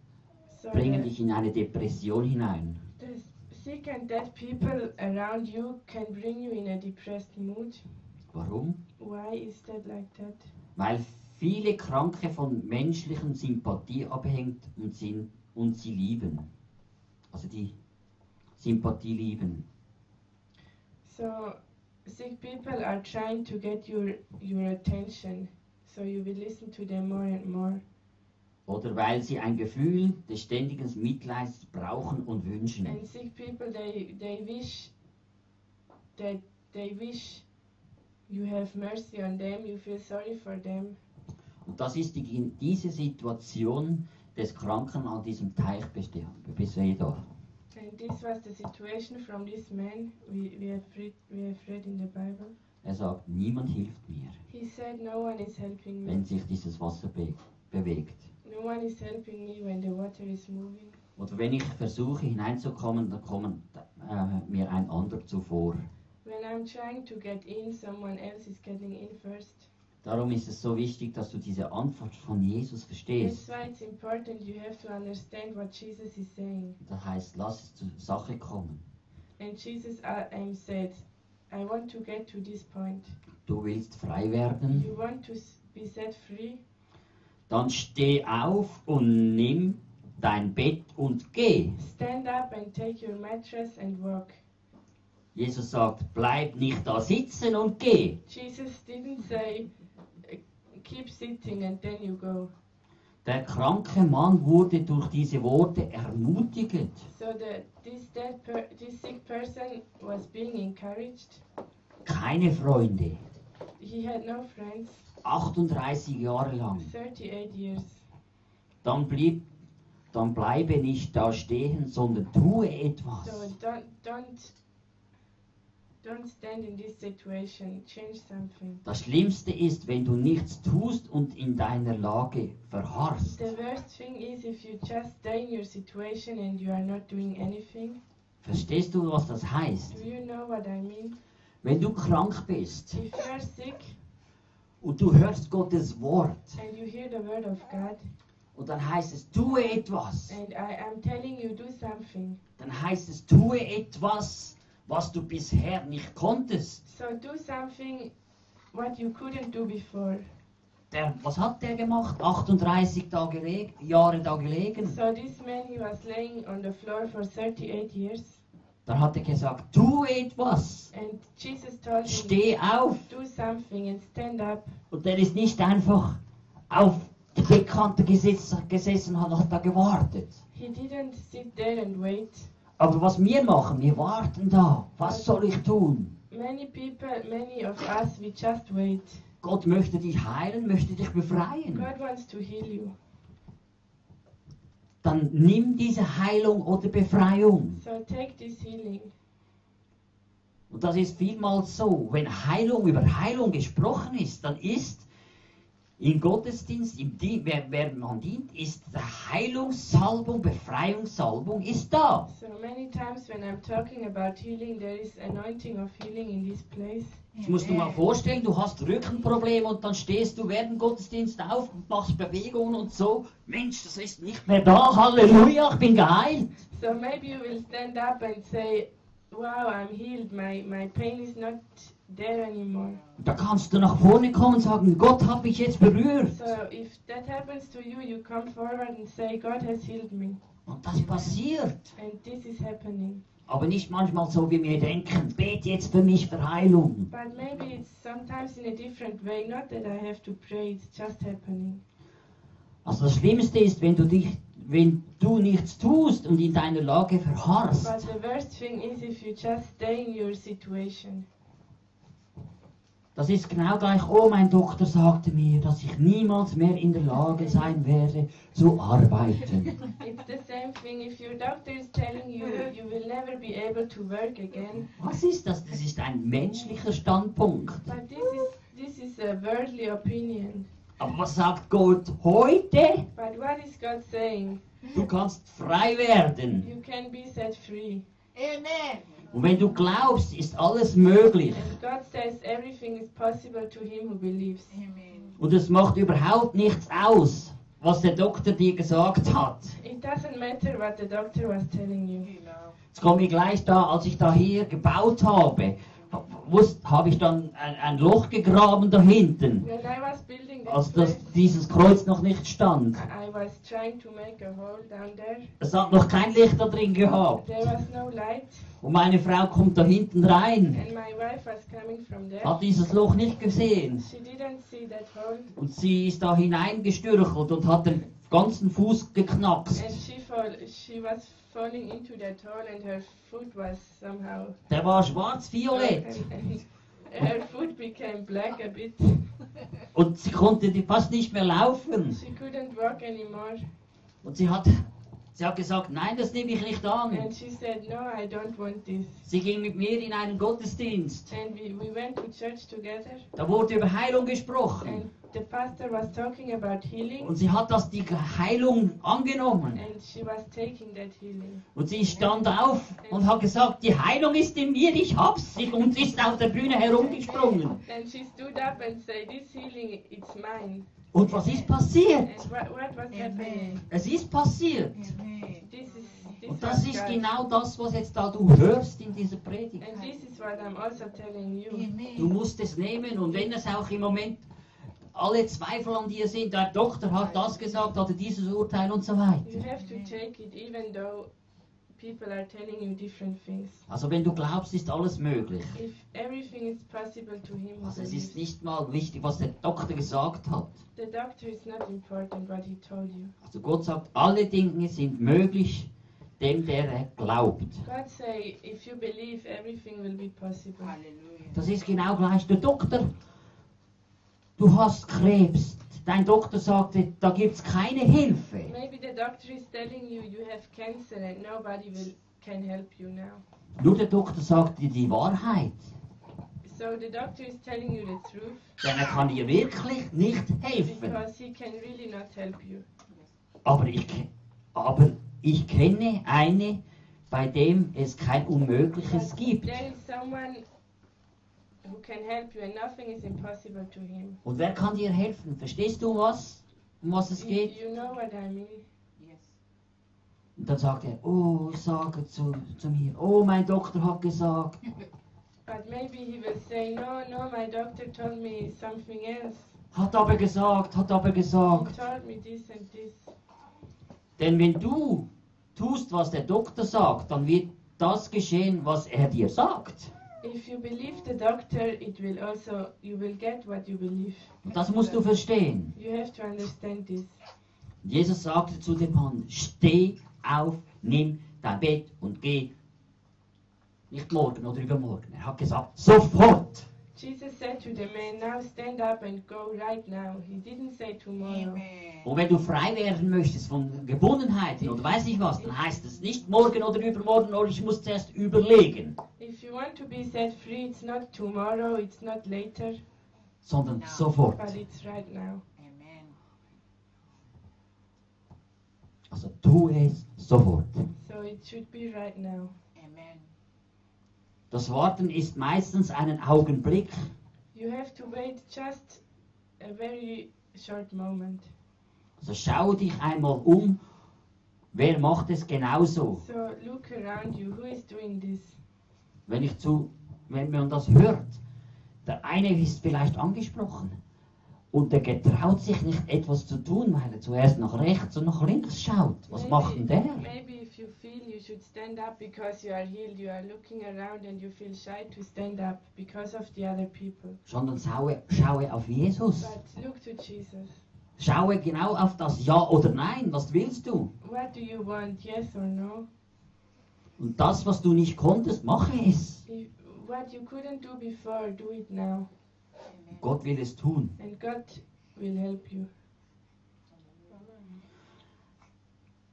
So bringen dich in eine Depression hinein. sick and dead people around you can bring you in a depressed mood. Warum? Why is that like that? Weil viele Kranke von menschlichen Sympathie abhängt und, sind, und sie lieben. Also die Sympathie lieben. So sick people are trying to get your your attention. So you will listen to them more and more. Oder weil sie ein Gefühl des ständigen Mitleids brauchen und wünschen. And sick people they they wish that they wish you have mercy on them, you feel sorry for them. Und das ist die, diese Situation des Kranken an diesem Teich beste- Bethesda. And this was the situation from this man we, we have read we have read in the Bible. Er sagt, niemand hilft mir, He said no one is helping me. wenn sich dieses Wasser be bewegt. No one is helping me when the water is moving. Oder wenn ich versuche hineinzukommen, dann kommt äh, mir ein anderer zuvor. When I'm trying to get in, someone else is getting in first. Darum ist es so wichtig, dass du diese Antwort von Jesus verstehst. why it's important you have to understand what Jesus is saying. Das heißt, lass es zur Sache kommen. And Jesus uh, um, said, I want to get to this point. Du willst frei werden? You want to be set free? Dann steh auf und nimm dein Bett und geh. Stand up and take your mattress and walk. Jesus sagt, bleib nicht da sitzen und geh. Jesus didn't say, keep sitting and then you go. Der kranke Mann wurde durch diese Worte ermutigt. So the, this, per, this sick person was being encouraged. Keine Freunde. He had no friends, 38 Jahre lang. 38 years. Dann, blieb, dann bleibe nicht da stehen, sondern tue etwas. So don't, don't, don't stand in this situation. Change something. Das Schlimmste ist, wenn du nichts tust und in deiner Lage verharrst. The worst thing is if you just stay in your situation and you are not doing anything. Verstehst du, was das heißt? Do you know what I mean? Wenn du krank bist If you are sick und du hörst Gottes Wort and you hear the word of God und dann heißt es, tue etwas, and I am telling you do something. dann heißt es, tue etwas, was du bisher nicht konntest. So do something what you couldn't do before. Der, was hat der gemacht? 38 Tage Jahre da gelegen. So this man he was laying on the floor for 38 years Dann hat er gesagt, tue etwas, and Jesus told him steh auf. do something and stand up. Und der ist nicht einfach auf die Bettkante gesetz, gesessen und hat da gewartet. Aber was wir machen, wir warten da. Was soll ich tun? Many people, many of us, we just wait. Gott möchte dich heilen, möchte dich befreien. God wants to heal you. Dann nimm diese Heilung oder Befreiung. So take this healing. Und das ist vielmals so. Wenn Heilung über Heilung gesprochen ist, dann ist im Gottesdienst, im Di wer, wer man dient, ist der Heilungssalbung, Befreiungssalbung ist da. So many times when I'm talking about healing, there is anointing of healing in this place. Das musst du mal vorstellen, du hast Rückenprobleme und dann stehst du während Gottesdienst auf und machst Bewegungen und so. Mensch, das ist nicht mehr da. Halleluja, ich bin geheilt. So maybe you will stand up and say, Wow, I'm healed. My, my pain is not there anymore. Da kannst du nach vorne kommen und sagen, Gott hat mich jetzt berührt. So if that happens to you, you come forward and say, God has healed me. Und das passiert. And this is happening. Aber nicht manchmal so, wie wir denken, bet jetzt für mich für Heilung. But maybe it's sometimes in a different way. Not that I have to pray, it's just happening. Also das Schlimmste ist, wenn du dich, wenn du nichts tust und in deiner Lage verharrst. But the worst thing is if you just stay in your situation. Das ist genau gleich, oh, mein Doktor sagte mir, dass ich niemals mehr in der Lage sein werde zu arbeiten. *laughs* It's the same thing if your doctor is telling you you will never be able to work again. Was ist das? Das ist ein menschlicher Standpunkt. But this is this is a worldly opinion. Aber was sagt Gott heute? But what is God saying? Du kannst frei werden. You can be set free. Amen. Und wenn du glaubst, ist alles möglich. And God says everything is possible to him who believes. Amen. Und es macht überhaupt nichts aus, was der Doktor dir gesagt hat. It doesn't matter what the doctor was telling you. Genau. Jetzt komme ich gleich da, als ich da hier gebaut habe, habe ich dann ein, ein Loch gegraben da hinten, When I was building this als das, dieses Kreuz noch nicht stand. I was trying to make a hole down there. Es hat noch kein Licht da drin gehabt. Und meine Frau kommt da hinten rein, and my wife was coming from there. hat dieses Loch nicht gesehen. She didn't see that hole, Und sie ist da hineingestürchelt und hat den ganzen Fuß geknackst. and she fall, she was falling into that hole, and her foot was somehow. Der war schwarz-violett. Her foot became black a bit. Und sie konnte fast nicht mehr laufen. She couldn't walk anymore, Und sie hat, sie hat gesagt, nein, das nehme ich nicht an. and she said, "No, I don't want this." Sie ging mit mir in einen Gottesdienst. And we, we went to church together, Da wurde über Heilung gesprochen. and the pastor was talking about healing, Und sie hat das die Heilung angenommen. and she was taking that healing. Und sie stand auf und hat gesagt, die Heilung ist in mir, ich hab's. Sie- Und sie ist auf der Bühne herumgesprungen. And she stood up and said, "This healing, it's mine." Und was ist passiert? Es ist passiert. Und das ist genau das, was jetzt da du hörst in dieser Predigt. Also. Du musst es nehmen und wenn es auch im Moment alle Zweifel an dir sind, der Doktor hat das gesagt, hatte dieses Urteil und so weiter. You have to take it even though people are telling you different things. Also wenn du glaubst, ist alles möglich. If everything is possible to him, Also es ist nicht mal wichtig, was der Doktor gesagt hat. the doctor is not important what he told you. Also Gott sagt, alle Dinge sind möglich dem, der glaubt. God say, if you believe, everything will be possible. Hallelujah. Das ist genau gleich. Der Doktor, du hast Krebs. Dein Doktor sagte, da gibt es keine Hilfe. Maybe the doctor is telling you you have cancer and nobody will can help you now. Nur der Doktor sagt dir die Wahrheit. So the doctor is telling you the truth Denn er kann dir wirklich nicht helfen. because he can really not help you. Aber ich, aber ich kenne eine, bei dem es kein Unmögliches But gibt. there is someone who can help you and nothing is impossible to him. Und wer kann dir helfen? Verstehst du was? Um was es You, geht? you know what I mean? Yes. Und dann sagt er, oh, sage zu, zu mir, oh, mein Doktor hat gesagt. *laughs* But maybe he will say, no, no, my doctor told me something else. Hat aber gesagt, hat aber He gesagt. told me this and this. Denn wenn du tust, was der Doktor sagt, dann wird das geschehen, was er dir sagt. If you believe the doctor, it will also, you will get what you believe. Das musst du verstehen. You have to understand this. Jesus sagte zu dem Mann, steh auf, nimm dein Bett und geh. Nicht morgen oder übermorgen. Er hat gesagt, sofort. Jesus said to the man, now stand up and go right now. He didn't say tomorrow. Amen. Und wenn du frei werden möchtest von Gebundenheiten oder weiß ich was, dann heißt es nicht morgen oder übermorgen oder ich muss zuerst überlegen, If you want to be set free, it's not tomorrow, it's not later, sondern Ja. sofort. but it's right now. Amen. Also tu es sofort. So it should be right now. Amen. Das Warten ist meistens einen Augenblick, You have to wait just a very short moment. Also schau dich einmal um, wer macht es genauso. So look around you. Who is doing this? Wenn ich zu, wenn man das hört, der eine ist vielleicht angesprochen und der getraut sich nicht etwas zu tun, weil er zuerst nach rechts und nach links schaut. Was macht denn der? Maybe if you feel you should stand up because you are healed, you are looking around and you feel shy to stand up because of the other people. Sondern schaue, schaue auf Jesus. But look to Jesus. Schaue genau auf das Ja oder Nein. Was willst du? What do you want? Yes or no? Und das, was du nicht konntest, mache es. If, what you couldn't do before, do it now. Gott will es tun. And God will help you.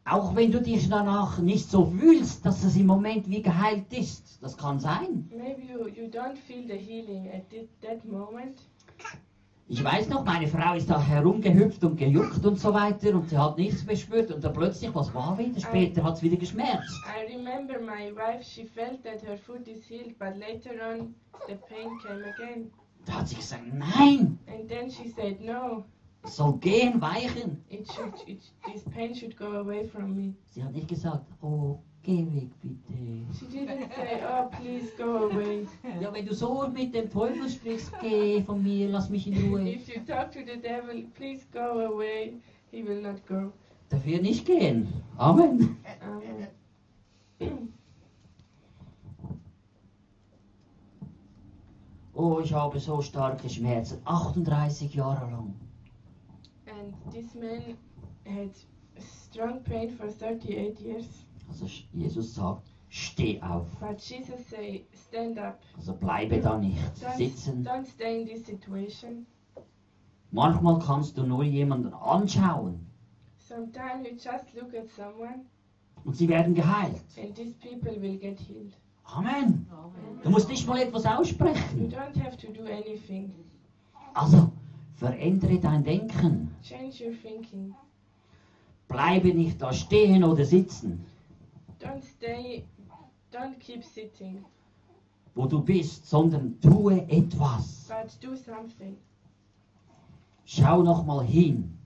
Auch wenn du dich danach nicht so fühlst, dass es im Moment wie geheilt ist. Das kann sein. Maybe you, you don't feel the healing at thi- that moment. Ich weiß noch, meine Frau ist da herumgehüpft und gejuckt und so weiter und sie hat nichts gespürt und dann plötzlich, was war wieder? Später hat es wieder geschmerzt. I remember my wife, she felt that her foot is healed, but later on the pain came again. Da hat sie gesagt, nein, And then she said, No, es soll gehen, weichen. it should, it, this pain should go away from me. Sie hat nicht gesagt, oh, geh weg bitte. She didn't say, Oh, please go away. Ja, wenn du so mit dem Teufel sprichst, geh von mir, lass mich in Ruhe. If you talk to the devil, please go away, he will not go. Dafür nicht gehen. Amen. Amen. *clears throat* Oh, ich habe so starke Schmerzen. 38 Jahre lang. And this man had strong pain for 38 years. Also Jesus sagt, steh auf. But Jesus say, stand up. Also bleibe da nicht Don't, sitzen. don't stay in this situation. Manchmal kannst du nur jemanden anschauen Sometimes you just look at someone und sie werden geheilt. and these people will get healed. Amen. Du musst nicht mal etwas You aussprechen. don't have to do anything. Also verändere dein Denken. Change your thinking. Bleibe nicht da stehen oder sitzen, Don't stay, don't keep sitting, wo du bist, sondern tue etwas. but do something. Schau noch mal hin.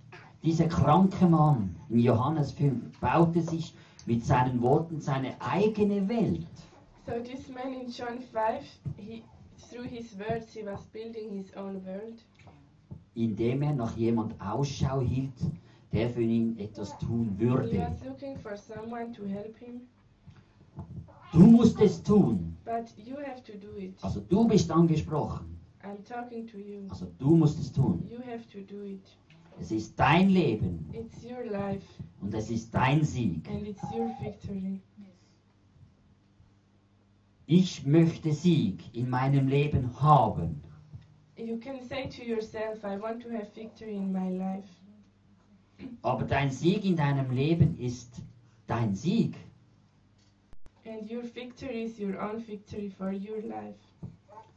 Dieser kranke Mann in Johannes 5 baute sich mit seinen Worten seine eigene Welt. So this man in John 5, he through his words he was building his own world. indem er nach jemand Ausschau hielt, der für ihn etwas tun He würde. was looking for someone to help him, Du musst es tun. but you have to do it. Also du bist angesprochen. I'm talking to you. Also du musst es tun. You have to do it. Es ist dein Leben It's your life und es ist dein Sieg. and it's your victory. Ich möchte Sieg in meinem Leben haben. You can say to yourself, I want to have victory in my life. Aber dein Sieg in deinem Leben ist dein Sieg. And your victory is your own victory for your life.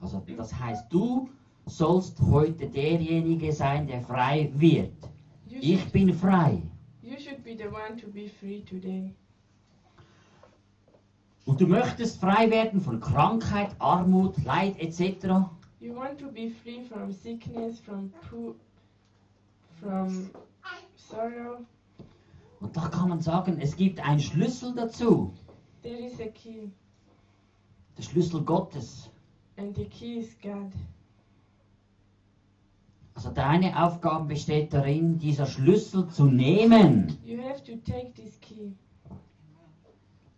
Also das heißt, du sollst heute derjenige sein, der frei wird. You Ich should, bin frei. you should be the one to be free today. Und du möchtest frei werden von Krankheit, Armut, Leid etc. You want to be free from sickness, from po- from sorrow. Und da kann man sagen, es gibt einen Schlüssel dazu. There is a key, Der Schlüssel Gottes. and the key is God. Also deine Aufgabe besteht darin, dieser Schlüssel zu nehmen. You have to take this key.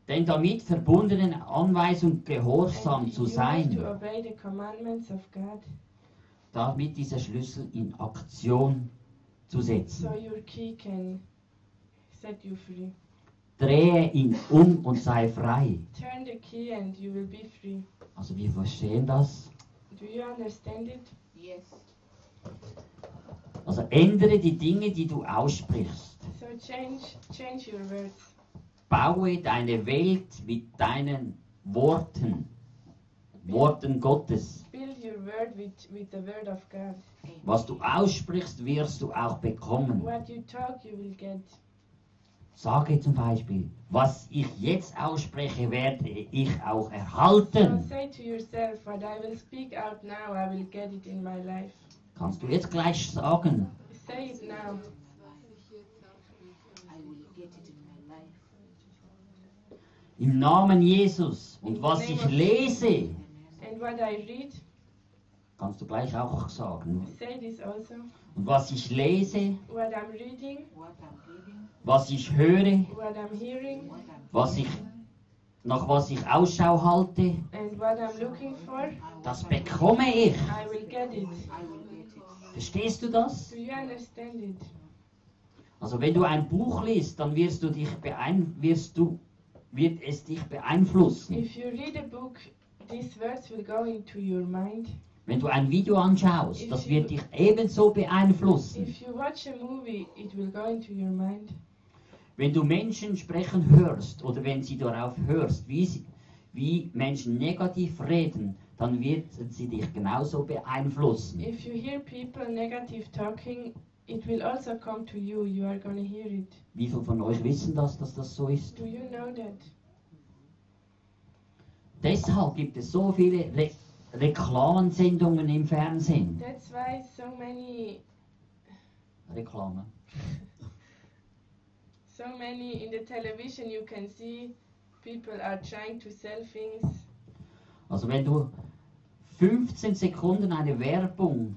Den damit verbundenen Anweisung gehorsam zu sein, damit dieser Schlüssel in Aktion zu setzen. so your key can set you free. Drehe ihn um und sei frei. Turn the key and you will be free. Also wir verstehen das. Do you understand it? Yes. Also ändere die Dinge, die du aussprichst. So change change your words. Baue deine Welt mit deinen Worten. Worten Gottes. With, with. Was du aussprichst, wirst du auch bekommen. You talk, you. Sage zum Beispiel, was ich jetzt ausspreche, werde ich auch So erhalten. to yourself, now. Kannst du jetzt gleich sagen. Say it now. I will get it in my life. Im Namen Jesus. Und was ich lese, read, kannst du gleich auch sagen. also. Und was ich lese, reading, was ich höre, what I'm hearing, was ich, nach was ich Ausschau halte, and what I'm looking for, das bekomme ich. Verstehst du das? Also wenn du ein Buch liest, dann wirst du dich beein wirst du wird es dich beeinflussen. If book. Wenn du ein Video anschaust, das wird dich ebenso beeinflussen. If movie. Wenn du Menschen sprechen hörst oder wenn sie darauf hörst, wie, sie, wie Menschen negativ reden, dann werden sie dich genauso beeinflussen. If you hear people negative talking, it will also come to you. You are going to hear it. Wie viele von euch wissen das, dass das so ist? Do you know that? Deshalb gibt es so viele Re Reklamensendungen im Fernsehen. That's why so many, Reklame. *laughs* so many in the television you can see people are trying to sell things. Also wenn du 15 Sekunden eine Werbung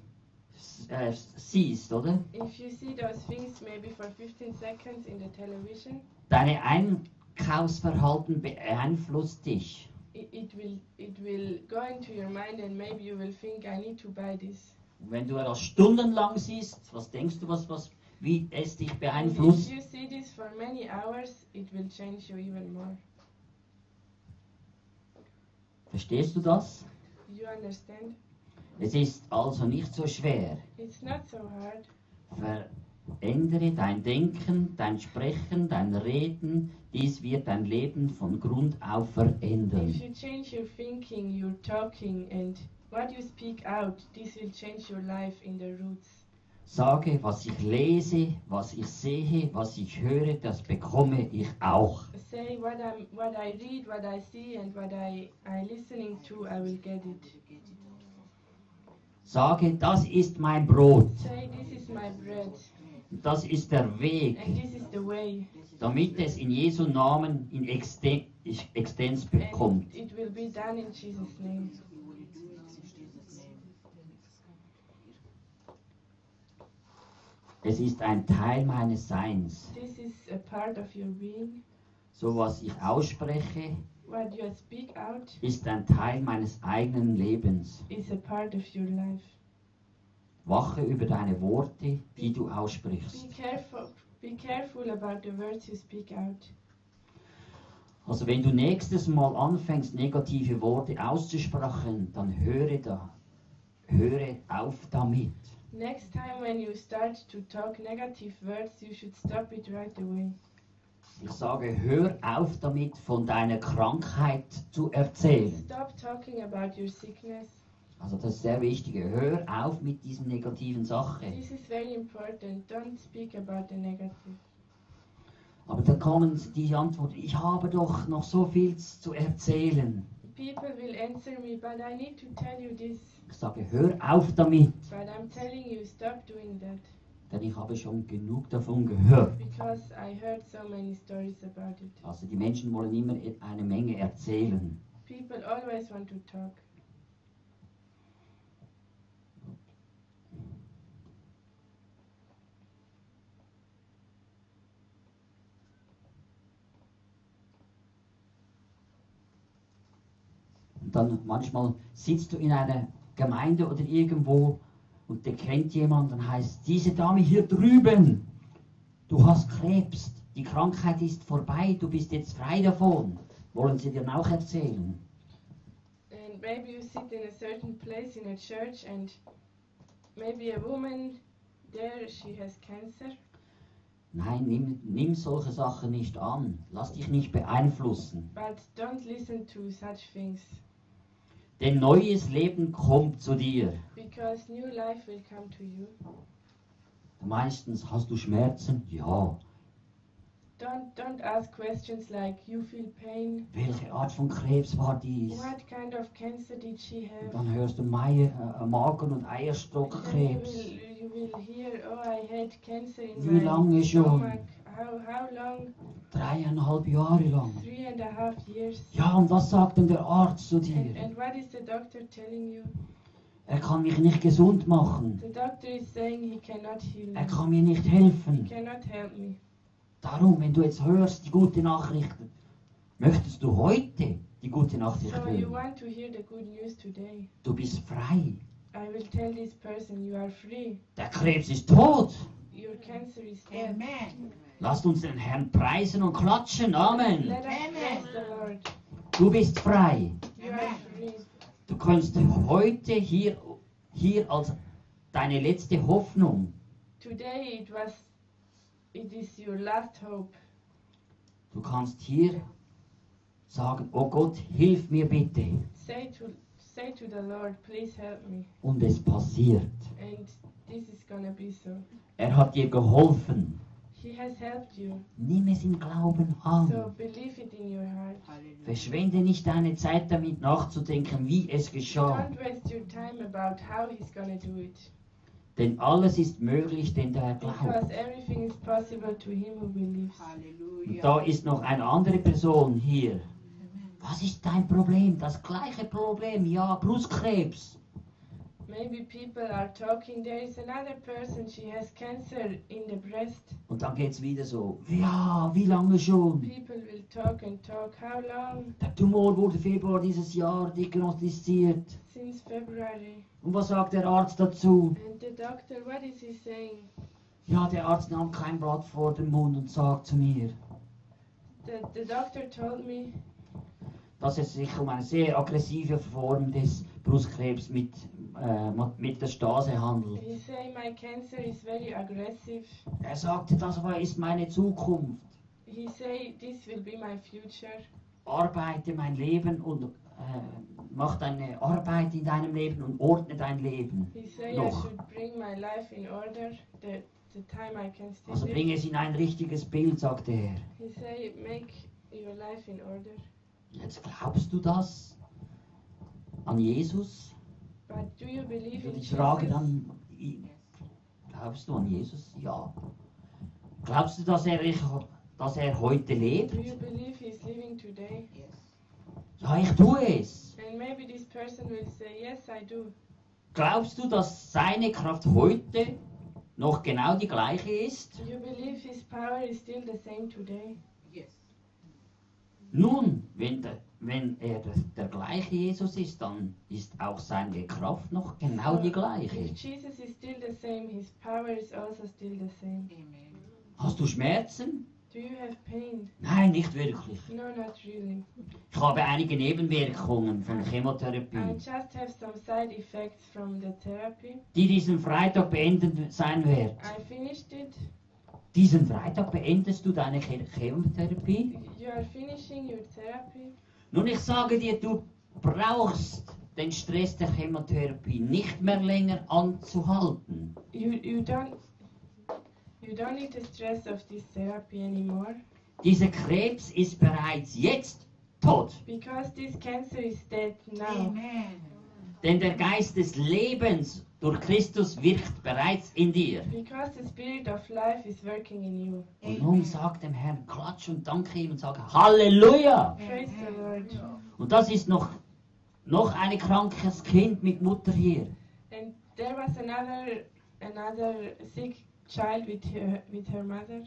äh, siehst, oder? If you see those things maybe for 15 seconds in the television, Deine Einkaufsverhalten beeinflusst dich. it, it will it will go into your mind and maybe you will think I need to buy this. Und wenn du das stundenlang siehst, was denkst du, was, was, wie es dich beeinflusst? you see this for many hours, it will change you even more. Verstehst du das? You understand? Es ist also nicht so schwer. It's not so hard. Verändere dein Denken, dein Sprechen, dein Reden. Dies wird dein Leben von Grund auf If verändern. you change your thinking, your talking, and what you speak out, this will change your life in the roots. Sage, was ich lese, was ich sehe, was ich höre, das bekomme ich auch. Say what I'm, what I read, what I see, and what I I listening to, I will get it. Sage, das ist mein Brot. Say this is my bread, Das ist der Weg. and this is the way. Damit es in Jesu Namen in Exten Extens bekommt. And it will be done in Jesus' name. Es ist ein Teil meines Seins. This is a part of your being. So was ich ausspreche, What you speak out ist ein Teil meines eigenen Lebens. is a part of your life. Wache über deine Worte, die du Be aussprichst. careful. Be careful about the words you speak out. Also wenn du nächstes Mal anfängst, negative Worte auszusprechen, dann höre da, höre auf damit. Next time when you start to talk negative words, you should stop it right away. Ich sage, hör auf damit, von deiner Krankheit zu erzählen. Stop talking about your sickness. Also das ist sehr wichtig. Hör auf mit diesen negativen Sachen. This is very important. Don't speak about the negative. Aber dann kommen die Antwort, ich habe doch noch so viel zu erzählen. People will answer me, but I need to tell you this. Ich sage, hör auf damit, But I'm telling you, stop doing that. Denn ich habe schon genug davon gehört. Because I heard so many stories about it. Also die Menschen wollen immer eine Menge erzählen. People always want to talk. Und dann manchmal sitzt du in einer Gemeinde oder irgendwo und der kennt jemand und heißt, diese Dame hier drüben, du hast Krebs, die Krankheit ist vorbei, du bist jetzt frei davon. Wollen sie dir auch erzählen? And maybe you sit in a certain place in a church and maybe a woman there, she has cancer. Nein, nimm, nimm solche Sachen nicht an. Lass dich nicht beeinflussen. But don't listen to such things. Denn neues Leben kommt zu dir. Because new life will come to you. Meistens hast du Schmerzen? Ja. Don't don't ask questions like you feel pain. Welche Art von Krebs war dies? What kind of cancer did she have? dann hörst du Mai, äh, Magen- und Then you Eierstockkrebs. will, you will hear, oh, I had cancer in Wie my lange schon? stomach. How, how long? Dreieinhalb Jahre lang. Three and a half years. Ja, und was sagt denn der Arzt zu And, dir? and what is the doctor telling you? Er kann mich nicht gesund machen. The doctor is saying he cannot heal Er me. kann mir nicht He helfen. cannot help me. Darum, wenn du jetzt hörst die gute Nachricht, möchtest du heute die gute Nachricht So you hören. want to hear the good news today? Du bist frei. I will tell this person you are free. Der Krebs ist tot. Your cancer is dead. Amen. Lasst uns den Herrn preisen und klatschen. Amen. Du bist frei. Du kannst heute hier, hier als deine letzte Hoffnung, Today it was, it is your last hope. du kannst hier sagen, oh Gott, hilf mir bitte. Say to, say to the Lord, please help me. Und es passiert. And this is gonna be so. Er hat dir geholfen. He has helped you. Nimm es im Glauben So an. believe it in your heart. Verschwende nicht deine Zeit damit nachzudenken, wie es geschah. Don't waste your time about how he's gonna do it. Denn alles ist möglich, denn der Because glaubt. everything is possible to him who believes. Und da ist noch eine andere Person hier. Was ist dein Problem? Das gleiche Problem. Ja, Brustkrebs. Maybe people are talking. There is another person, she has cancer in the breast. Und dann geht's wieder so. Ja, wie lange schon? People will talk and talk. How long? Der Tumor wurde Februar dieses Jahr diagnostiziert. Since February. Und was sagt der Arzt dazu? And the doctor, what is he saying? Ja, der Arzt nahm kein Blatt vor den Mund und sagt zu mir, The, the doctor told me dass es sich um eine sehr aggressive Form des Brustkrebs mit, äh, mit der Stase handelt. He say my cancer is very aggressive. Er sagte, das war- ist meine Zukunft. He say this will be my future. Arbeite mein Leben und äh, mach deine Arbeit in deinem Leben und ordne dein Leben. He say Noch. The the Also bring es in ein richtiges Bild, sagte er. He say make your life in order. Jetzt glaubst du das an Jesus? But do you believe Ich Frage Jesus? dann, glaubst du an Jesus? Ja. Glaubst du, dass er dass er heute lebt? Do you believe he's living today? Yes. Ja, ich tue es. And maybe this person will say, Yes, I do. Glaubst du, dass seine Kraft heute noch genau die gleiche ist? Do you believe his power is still the same today? Yes. Nun, wenn, der, wenn er der, der gleiche Jesus ist, dann ist auch seine Kraft noch genau die gleiche. If Jesus is still the same, his power is also still the same. Amen. Hast du Schmerzen? Do you have pain? Nein, nicht wirklich. No, not really. Ich habe einige Nebenwirkungen von I Chemotherapie, just have some side effects from the therapy. die diesen Freitag beendet sein wird. I finished it. Diesen Freitag beendest du deine Che- Chemotherapie? You are finishing your therapy. Nun, ich sage dir, du brauchst den Stress der Chemotherapie nicht mehr länger anzuhalten. You you don't you don't need the stress of this therapy anymore Dieser Krebs ist bereits jetzt tot. because this cancer is dead now. Amen. Denn der Geist des Lebens durch Christus wirkt bereits in dir. Because the spirit of life is working in you. Und nun sag dem Herrn, klatsch und danke ihm und sage Halleluja. Praise the Lord. Und das ist noch, noch ein krankes Kind mit Mutter hier. And there was another another sick child with her with her mother.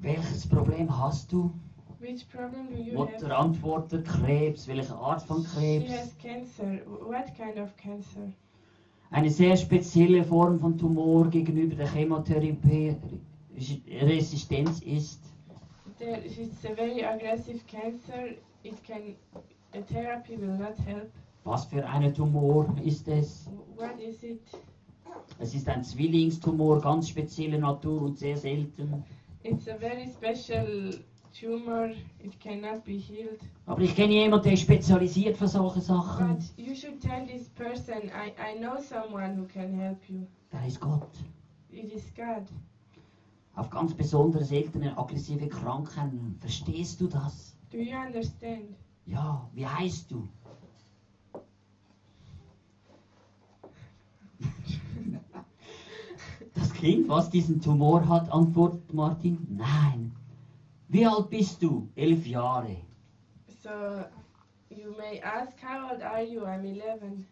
Welches Problem hast du? Which problem do you Mutter have? antwortet Krebs. Welche Art von She Krebs? has cancer. What kind of cancer? Eine sehr spezielle Form von Tumor gegenüber der Chemotherapie Resistenz ist. There, it's a very aggressive cancer. It can the therapy will not help. Was für ein Tumor ist es? What is it? Es ist ein Zwillingstumor, ganz spezielle Natur und sehr selten. It's a very special tumor. It cannot be healed. Aber ich kenne jemanden, der ist spezialisiert für solche Sachen. But you should tell this person, I, I know someone who can help you. Da ist Gott. It is God. Auf ganz besondere, seltene, aggressive Krankheiten. Verstehst du das? Do you understand? Ja, wie heißt du? *laughs* Das Kind, was diesen Tumor hat, antwortet Martin, nein. Wie alt bist du? Elf Jahre. So you may ask, how old are you? I'm 11.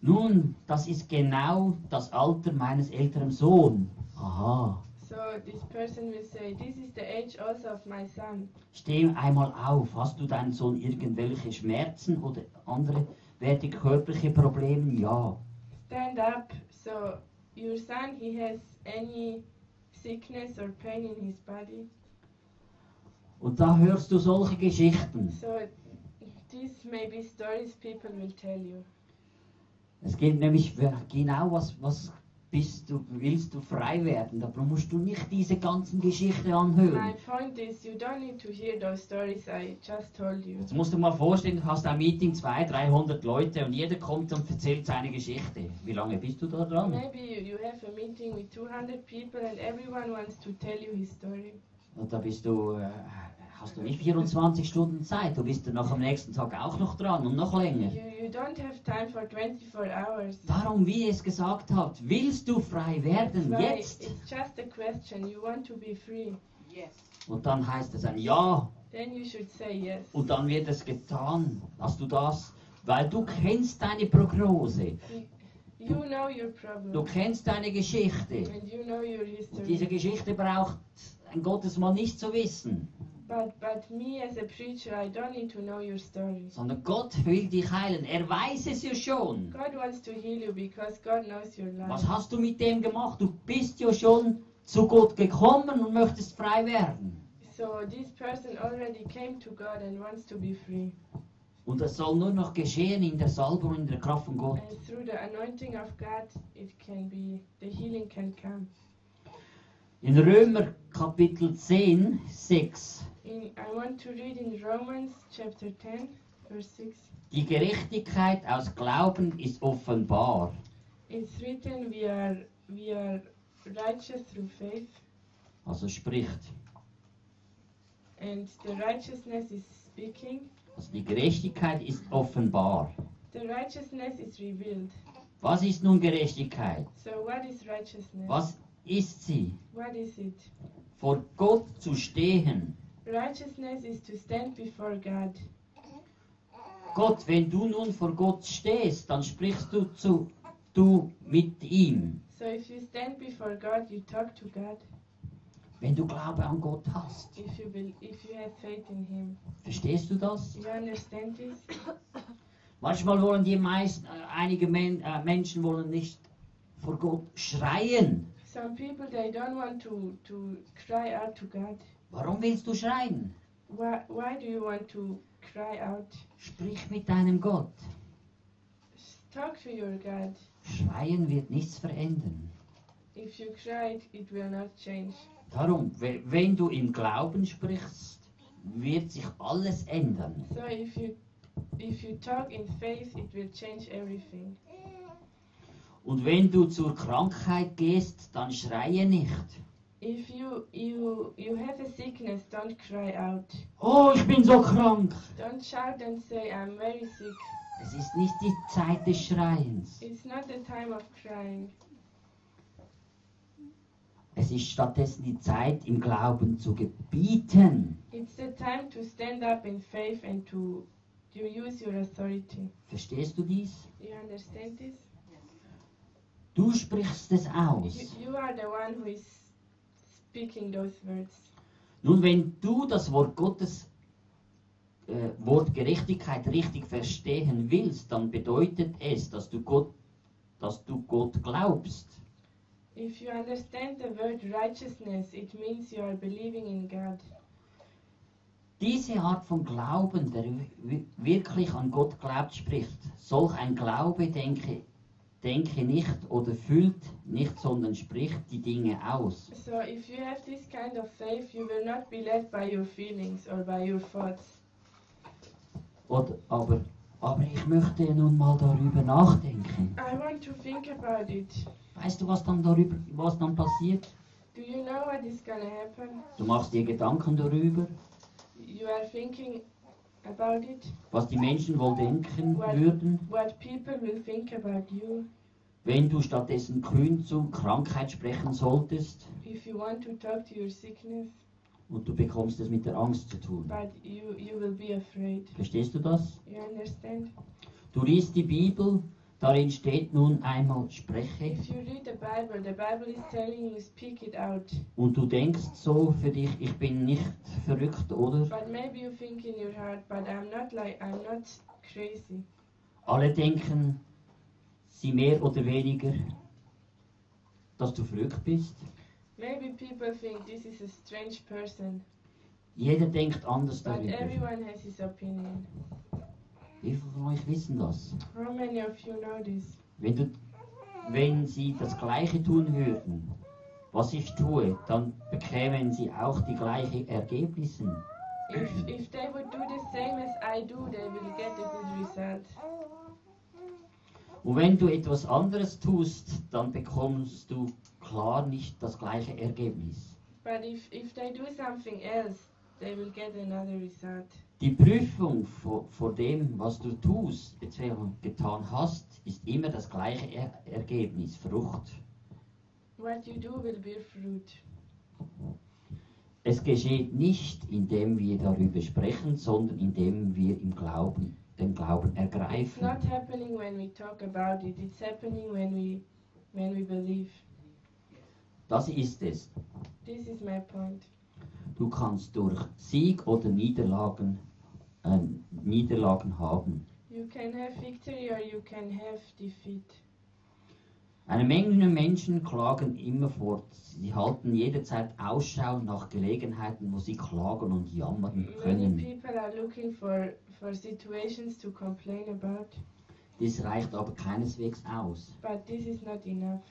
Nun, das ist genau das Alter meines älteren Sohnes. Aha. So this person will say, this is the age also of my son. Steh einmal auf. Hast du deinen Sohn irgendwelche Schmerzen oder andere werte körperliche Probleme? Ja. Stand up. So your son, he has any sickness or pain in his body. Und da hörst du solche Geschichten. So these may be stories people will tell you. Es geht nämlich genau was, was bist du, willst du frei werden. Da musst du nicht diese ganzen Geschichten My anhören. point is, you don't need to hear those stories I just told you. Jetzt musst du mal vorstellen, du hast ein Meeting, 200, 300 Leute und jeder kommt und erzählt seine Geschichte. Wie lange bist du da dran? Maybe you, you have a meeting with 200 people and everyone wants to tell you his story. Und da bist du, äh, hast du nicht 24 Stunden Zeit. Du bist dann noch am nächsten Tag auch noch dran und noch länger. You, you don't have time for 24 hours. Darum, wie es gesagt hat, willst du frei werden Why, jetzt? It's just a question. You want to be free. Yes. Und dann heißt es ein Ja Then you should say yes. und dann wird es getan. Hast du das? Weil du kennst deine Prognose, You know your du problem. kennst deine Geschichte. And you know your Und diese history. Geschichte braucht ein Gottesmann nicht zu wissen, But, but me as a preacher, I don't need to know your story. sondern Gott will dich heilen. Er weiß es ja schon. God wants to heal you because God knows your Was life. hast du mit dem gemacht? Du bist ja schon zu Gott gekommen und möchtest frei werden. So this person already came to God and wants to be free. Und es soll nur noch geschehen in der Salbung, in der Kraft von Gott. And through the anointing of God, it can be, the healing can come. In Römer Kapitel 10, 6. In, I want to read in Romans chapter 10, verse 6. Die Gerechtigkeit aus Glauben ist offenbar. It's written, we are, we are righteous through faith, Also spricht. and the righteousness is speaking. Also die Gerechtigkeit ist offenbar. The righteousness is revealed. Was ist nun Gerechtigkeit? So what is righteousness? Was ist sie? What is it? vor Gott zu stehen. Righteousness is to stand before God. Gott, wenn du nun vor Gott stehst, dann sprichst du zu du mit ihm. So if you stand before God, you talk to God. Wenn du Glaube an Gott hast. If you bel if you have faith in Him, Verstehst du das? you understand this. Manchmal wollen die meisten, äh, einige Men, äh, Menschen wollen nicht vor Gott schreien. Some people they don't want to to cry out to God. Warum willst du schreien? Why why do you want to cry out? Sprich mit deinem Gott. Talk to your God. Schreien wird nichts verändern. If you cry, it, will not change. Darum, we- wenn du im Glauben sprichst, wird sich alles ändern. So if you if you talk in faith, it will change everything. Und wenn du zur Krankheit gehst, dann schreie nicht. If you you you have a sickness, don't cry out. Oh, ich bin so krank. Don't shout and say I'm very sick. Es ist nicht die Zeit des Schreiens. It's not the time of crying. Es ist stattdessen die Zeit, im Glauben zu gebieten. It's the time to stand up in faith and to to use your authority. Verstehst du dies? You understand this? Du sprichst es You, aus. you are the one who is speaking those words. Nun, wenn du das Wort Gottes, äh, Wort Gerechtigkeit richtig verstehen willst, dann bedeutet es, dass du Gott, dass du Gott glaubst. If you understand the word righteousness, it means you are believing in God. Diese Art von Glauben, der wi- wirklich an Gott glaubt, spricht. Solch ein Glaube denke, denke nicht oder fühlt nicht, sondern spricht die Dinge aus. So if you have this kind of faith, you will not be led by your feelings or by your thoughts. Oder, aber, aber ich möchte nun mal darüber nachdenken. I want to think about it. Weißt du, was dann darüber, was dann passiert? Do you know what is gonna happen? Du machst dir Gedanken darüber, You are thinking was die Menschen wohl denken würden, what people will think about you wenn du stattdessen kühn zu Krankheit sprechen solltest if you want to talk to your sickness, und du bekommst es mit der Angst zu tun. but you, you will be afraid. Verstehst du das? Du liest die Bibel, darin steht nun einmal spreche If you read the Bible, the Bible is telling you speak it out. und du denkst so für dich, ich bin nicht verrückt, oder? But maybe you think in your heart, but I'm not like I'm not crazy. Alle denken, sie mehr oder weniger, dass du verrückt bist. Maybe people think this is a strange person, Jeder denkt anders but darüber. everyone has his opinion. Wie viele von euch wissen das? How many of you know this? Wenn, du, wenn sie das Gleiche tun würden, was ich tue, dann bekämen sie auch die gleichen Ergebnisse. If, if they would do the same as I do, they will get a good result. Und wenn du etwas anderes tust, dann bekommst du klar nicht das gleiche Ergebnis. But if, if they do something else, they will get another result. Die Prüfung vor, vor dem, was du tust bzw. getan hast, ist immer das gleiche er Ergebnis, Frucht. What you do will bear fruit. Es geschieht nicht, indem wir darüber sprechen, sondern indem wir im Glauben, den Glauben It's ergreifen. not happening when we talk about it. It's happening when we when we believe. Das ist es. This is my point. Du kannst durch Sieg oder Niederlagen, äh, Niederlagen haben. You can have victory or you can have defeat. Eine Menge Menschen klagen immerfort. Sie halten jederzeit Ausschau nach Gelegenheiten, wo sie klagen und jammern Many können. people are looking for for situations to complain about, Dies reicht aber keineswegs aus. but this is not enough.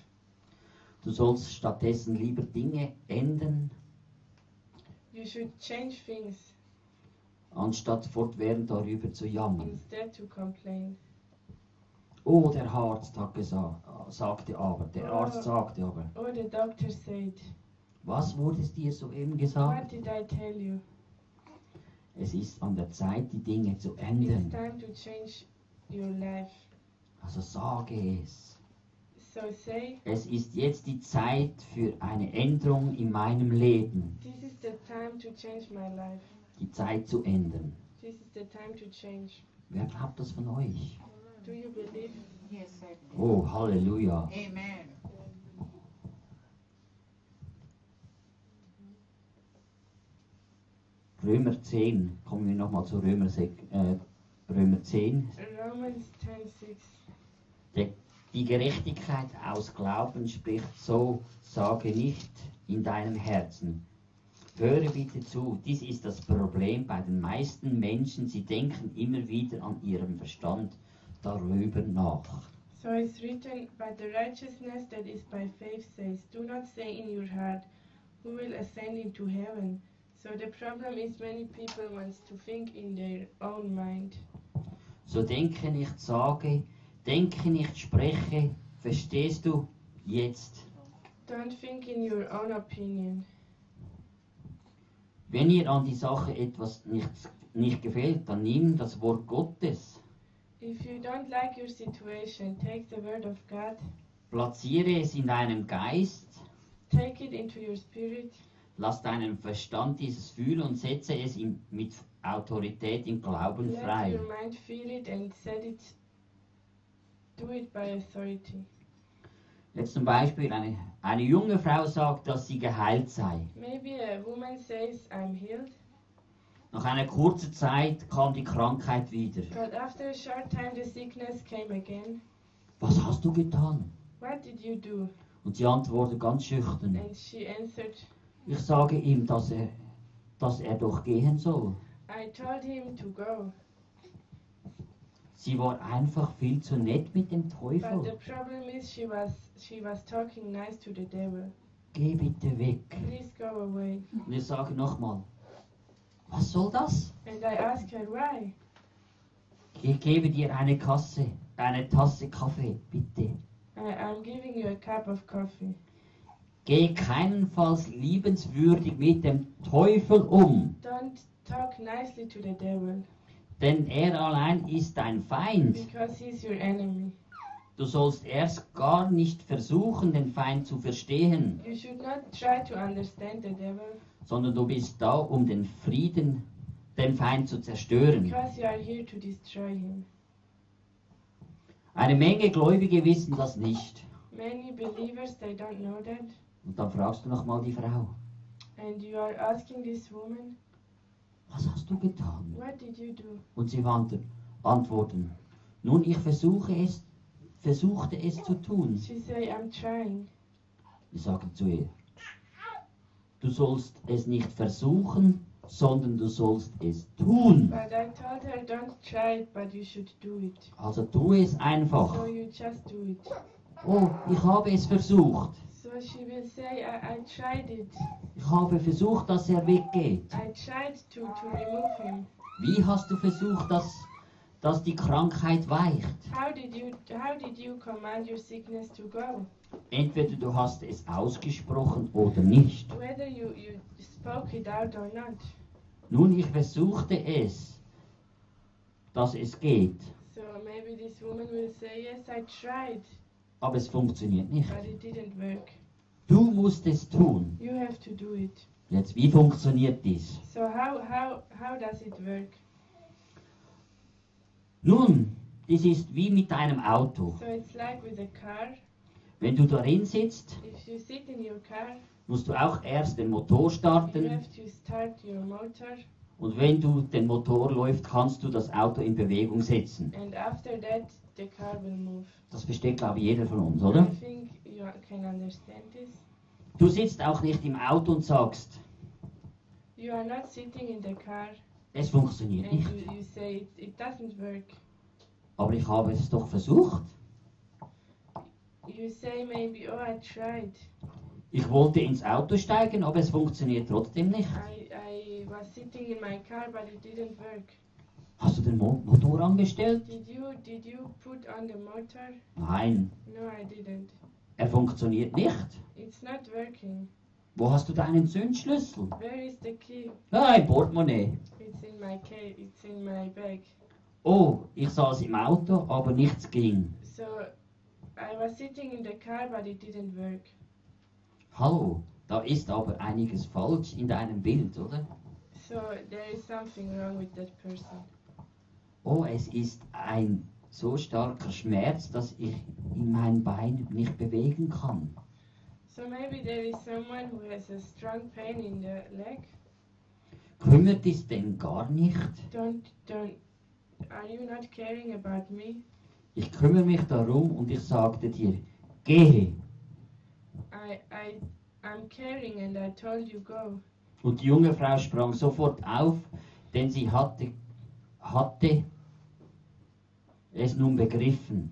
Du sollst stattdessen lieber Dinge ändern, You should change things anstatt fortwährend darüber zu jammern. instead to complain. Oh, der Arzt hat gesagt, sagte aber, der Arzt sagte aber. Oh, the doctor said. Was wurde es dir soeben What gesagt? did I tell you? Es ist an der Zeit, die Dinge zu It's ändern. time to change your life. Also sage es. Es ist jetzt die Zeit für eine Änderung in meinem Leben. This is the time to change my life. Die Zeit zu ändern. This is the time to change. Wer glaubt das von euch? Do you believe? Yes. Oh, Halleluja. Amen. Römer 10, kommen wir nochmal zu Römer, äh, Römer 10. Romans 10 6. Der, die Gerechtigkeit aus Glauben spricht so, sage nicht in deinem Herzen. Höre bitte zu, dies ist das Problem bei den meisten Menschen, sie denken immer wieder an ihrem Verstand darüber nach. So it's written, But the righteousness that is by faith says, Do not say in your heart, Who will ascend into heaven? So the problem is many people wants to think in their own mind. So denke nicht, sage, denke nicht, spreche, verstehst du jetzt? Don't think in your own opinion. Wenn ihr an die Sache etwas nicht, nicht gefällt, dann nimm das Wort Gottes, If you don't like your situation, take the word of God, platziere es in deinem Geist, take it into your spirit, lass deinen Verstand dieses fühlen und setze es ihm mit Autorität im Glauben let frei. your mind feel it and set it, do it by authority. Jetzt zum Beispiel eine, eine junge Frau sagt, dass sie geheilt sei. Maybe a woman says, I'm healed, Nach einer kurzen Zeit kam die Krankheit wieder. but after a short time the sickness came again. Was hast du getan? What did you do? Und sie antwortet ganz schüchtern. And she answered, Ich sage ihm, dass er, dass er doch gehen soll. I told him to go. Sie war einfach viel zu nett mit dem But the Teufel. problem is she was she was talking nice to the devil. Geh bitte weg. Please go away. Und ich sage nochmal, was soll das? And I asked her why. Ich gebe dir eine Kasse, eine Tasse Kaffee, bitte. I, I'm giving you a cup of coffee. Geh keinenfalls liebenswürdig mit dem Teufel um, Don't talk nicely to the devil denn er allein ist dein Feind. because he's your enemy. Du sollst erst gar nicht versuchen, den Feind zu verstehen, You should not try to understand the devil sondern du bist da, um den Frieden, den Feind zu zerstören. because you are here to destroy him. Eine Menge Gläubige wissen das nicht. Many believers they don't know that. Und dann fragst du nochmal die Frau, And you are asking this woman, was hast du getan? what did you do? Und sie antworten, nun ich versuche es, versuchte es zu tun. She say, I'm trying. Wir sagen zu ihr, du sollst es nicht versuchen, sondern du sollst es tun. But I told her, don't try it, but you should do it. Also tu es einfach. So you just do it. Oh, ich habe es versucht. So she will say, I, I tried it. Ich habe versucht, dass er weggeht. I tried to, to remove him. Wie hast du versucht, dass, dass die Krankheit weicht? How did you how did you command your sickness to go? Entweder du hast es ausgesprochen oder nicht. Whether you, you spoke it out or not. Nun, ich versuchte es, dass es geht, So maybe this woman will say, Yes, I tried, aber es funktioniert nicht. but it didn't work. Du musst es tun. You have to do it. Jetzt, wie funktioniert dies? So how how how does it work? Nun, dies ist wie mit einem Auto. So it's like with a car. Wenn du darin sitzt, If you sit in your car, musst du auch erst den Motor you starten have to start your motor, und wenn du den Motor läuft, kannst du das Auto in Bewegung setzen. and after that the car will move. Das versteht, glaube ich, jeder von uns, I oder? think you can understand this. Du sitzt auch nicht im Auto und sagst, You are not sitting in the car es funktioniert and nicht. you, you say it, it doesn't work. Aber ich habe es doch versucht. You say maybe, oh, I tried. Ich wollte ins Auto steigen, aber es funktioniert trotzdem nicht. I, I was sitting in my car, but it didn't work. Hast du den Mo Motor angestellt? Did you did you put on the motor? Nein, No, I didn't. er funktioniert nicht. It's not working. Wo hast du deinen Zündschlüssel? Where is the key? Ah, im Portemonnaie. It's in my case. It's in my bag. Oh, ich saß im Auto, aber nichts ging. So I was sitting in the car, but it didn't work. Hallo, da ist aber einiges falsch in deinem Bild, oder? So there is something wrong with that person. Oh, es ist ein so starker Schmerz, dass ich in mein Bein nicht bewegen kann. So maybe there is someone who has a strong pain in the leg. Kümmert es denn gar nicht? Don't don't. Are you not caring about me? Ich kümmere mich darum und ich sagte dir, gehe. I I I'm caring, and I told you go. Und die junge Frau sprang sofort auf, denn sie hatte, hatte es nun begriffen.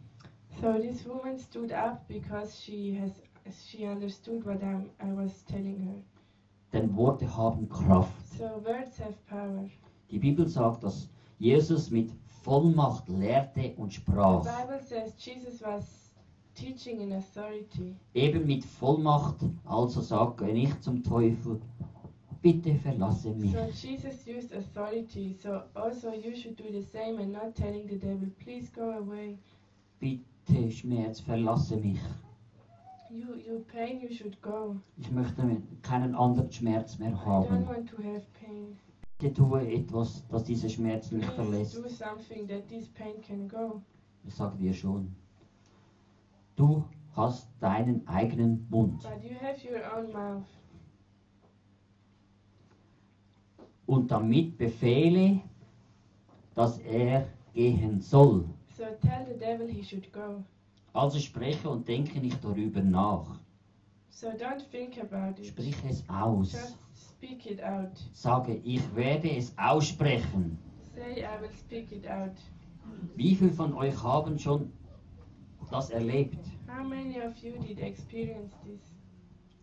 So this woman stood up because she has she understood what I'm, I was telling her. Denn Worte haben Kraft. So words have power. Die Bibel sagt, dass Jesus mit Vollmacht lehrte und The sprach. Bible says Jesus was teaching in authority. Eben mit Vollmacht, also sage nicht zum Teufel, bitte verlasse mich. So Jesus used authority. So also you should do the same and not telling the devil, please go away. Bitte Schmerz, verlasse mich. You you pain, you should go. Ich möchte keinen anderen Schmerz mehr I don't haben. want to have pain. Bitte tue etwas, dass dieser Schmerz mich Please verlässt. do something that this pain can go. Ich sage dir schon. Du hast deinen eigenen Mund. But you have your own mouth. Und damit befehle, dass er gehen soll. So tell the devil he should go. Also spreche und denke nicht darüber nach. So don't think about it. Sprich es aus. Just speak it out. Sage, ich werde es aussprechen. Say, I will speak it out. Wie viele von euch haben schon das erlebt? How many of you did experience this?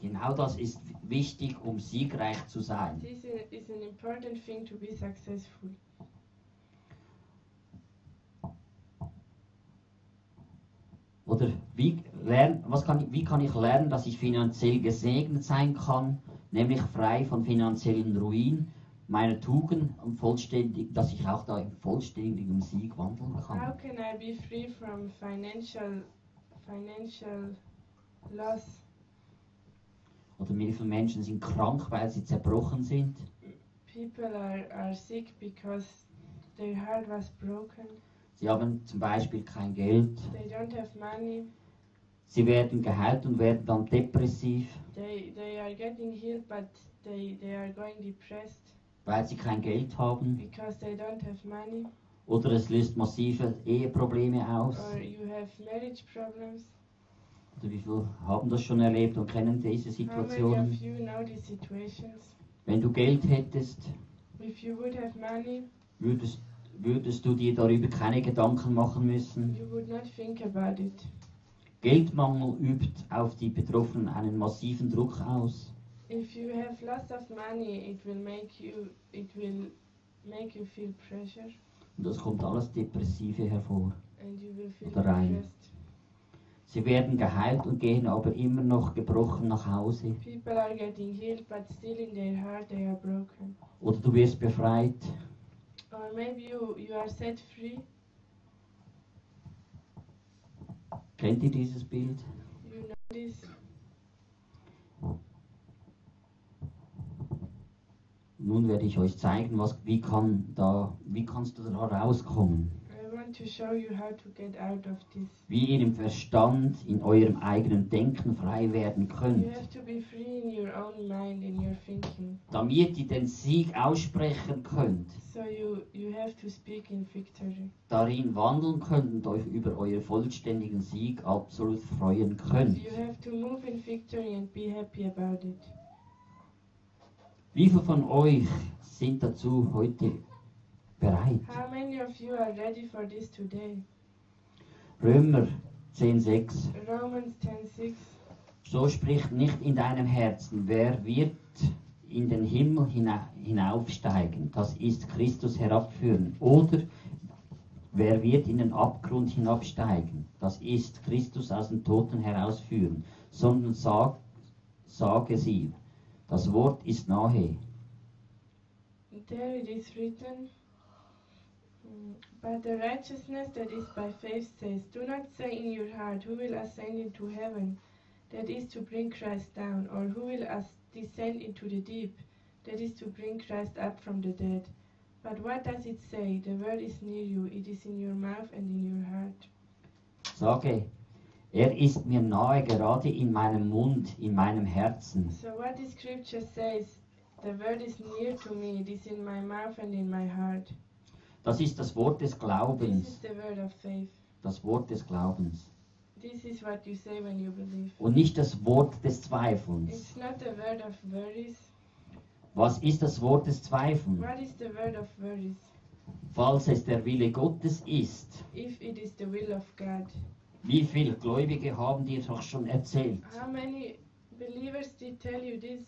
Genau das ist wichtig, um siegreich zu sein. This is an important thing to be successful. Oder wie, lern, was kann, ich- wie kann ich lernen, dass ich finanziell gesegnet sein kann, nämlich frei von finanziellen Ruin, meiner Tugend und vollständig, dass ich auch da im vollständigen Sieg wandeln How kann. can I be free from financial financial loss? Oder wie viele Menschen sind krank, weil sie zerbrochen sind. People are, are sick because their heart was broken. Sie haben zum Beispiel kein Geld. They don't have money. Sie werden geheilt und werden dann depressiv, They they are getting healed but they, they are going depressed weil sie kein Geld haben. because they don't have money. Oder es löst massive Eheprobleme aus. Or you have marriage problems. Wie viele haben das schon erlebt und kennen diese Situationen? Wenn du Geld hättest, If you would have money, würdest, würdest du dir darüber keine Gedanken machen müssen. Geldmangel übt auf die Betroffenen einen massiven Druck aus. If you have lots of money, it will make you it will make you feel pressure Und das kommt alles Depressive hervor. and you will feel Oder rein. depressed. Sie werden geheilt und gehen aber immer noch gebrochen nach Hause. People are getting healed, but still in their heart they are broken. Oder du wirst befreit. Or maybe you, you are set free. Kennt ihr dieses Bild? You know this. Nun werde ich euch zeigen, was, wie, kann da, wie kannst du da rauskommen. Wie ihr im Verstand, in eurem eigenen Denken frei werden könnt. mind. Damit ihr den Sieg aussprechen könnt, So you, you have to speak in victory. darin wandeln könnt und euch über euren vollständigen Sieg absolut freuen könnt. Wie viele von euch sind dazu heute bereit? How many of you are ready for this today? Römer 10,6 Romans 10:6. So spricht nicht in deinem Herzen, wer wird in den Himmel hina hinaufsteigen, das ist Christus herabführen, oder wer wird in den Abgrund hinabsteigen, das ist Christus aus den Toten herausführen, sondern sag, sage sie, das Wort ist nahe. There it is written. But the righteousness that is by faith says, Do not say in your heart, Who will ascend into heaven? That is to bring Christ down, or who will descend into the deep? That is to bring Christ up from the dead. But what does it say? The word is near you, it is in your mouth and in your heart. Sage, er ist mir nahe, gerade in meinem Mund, in meinem Herzen. So, what the scripture says, the word is near to me, it is in my mouth and in my heart. Das ist das Wort des Glaubens. Das Wort des Glaubens. Und nicht das Wort des Zweifels. Was ist das Wort des Zweifels? Falls es der Wille Gottes ist. God. Wie viele Gläubige haben dir doch schon erzählt? How many believers did tell you this?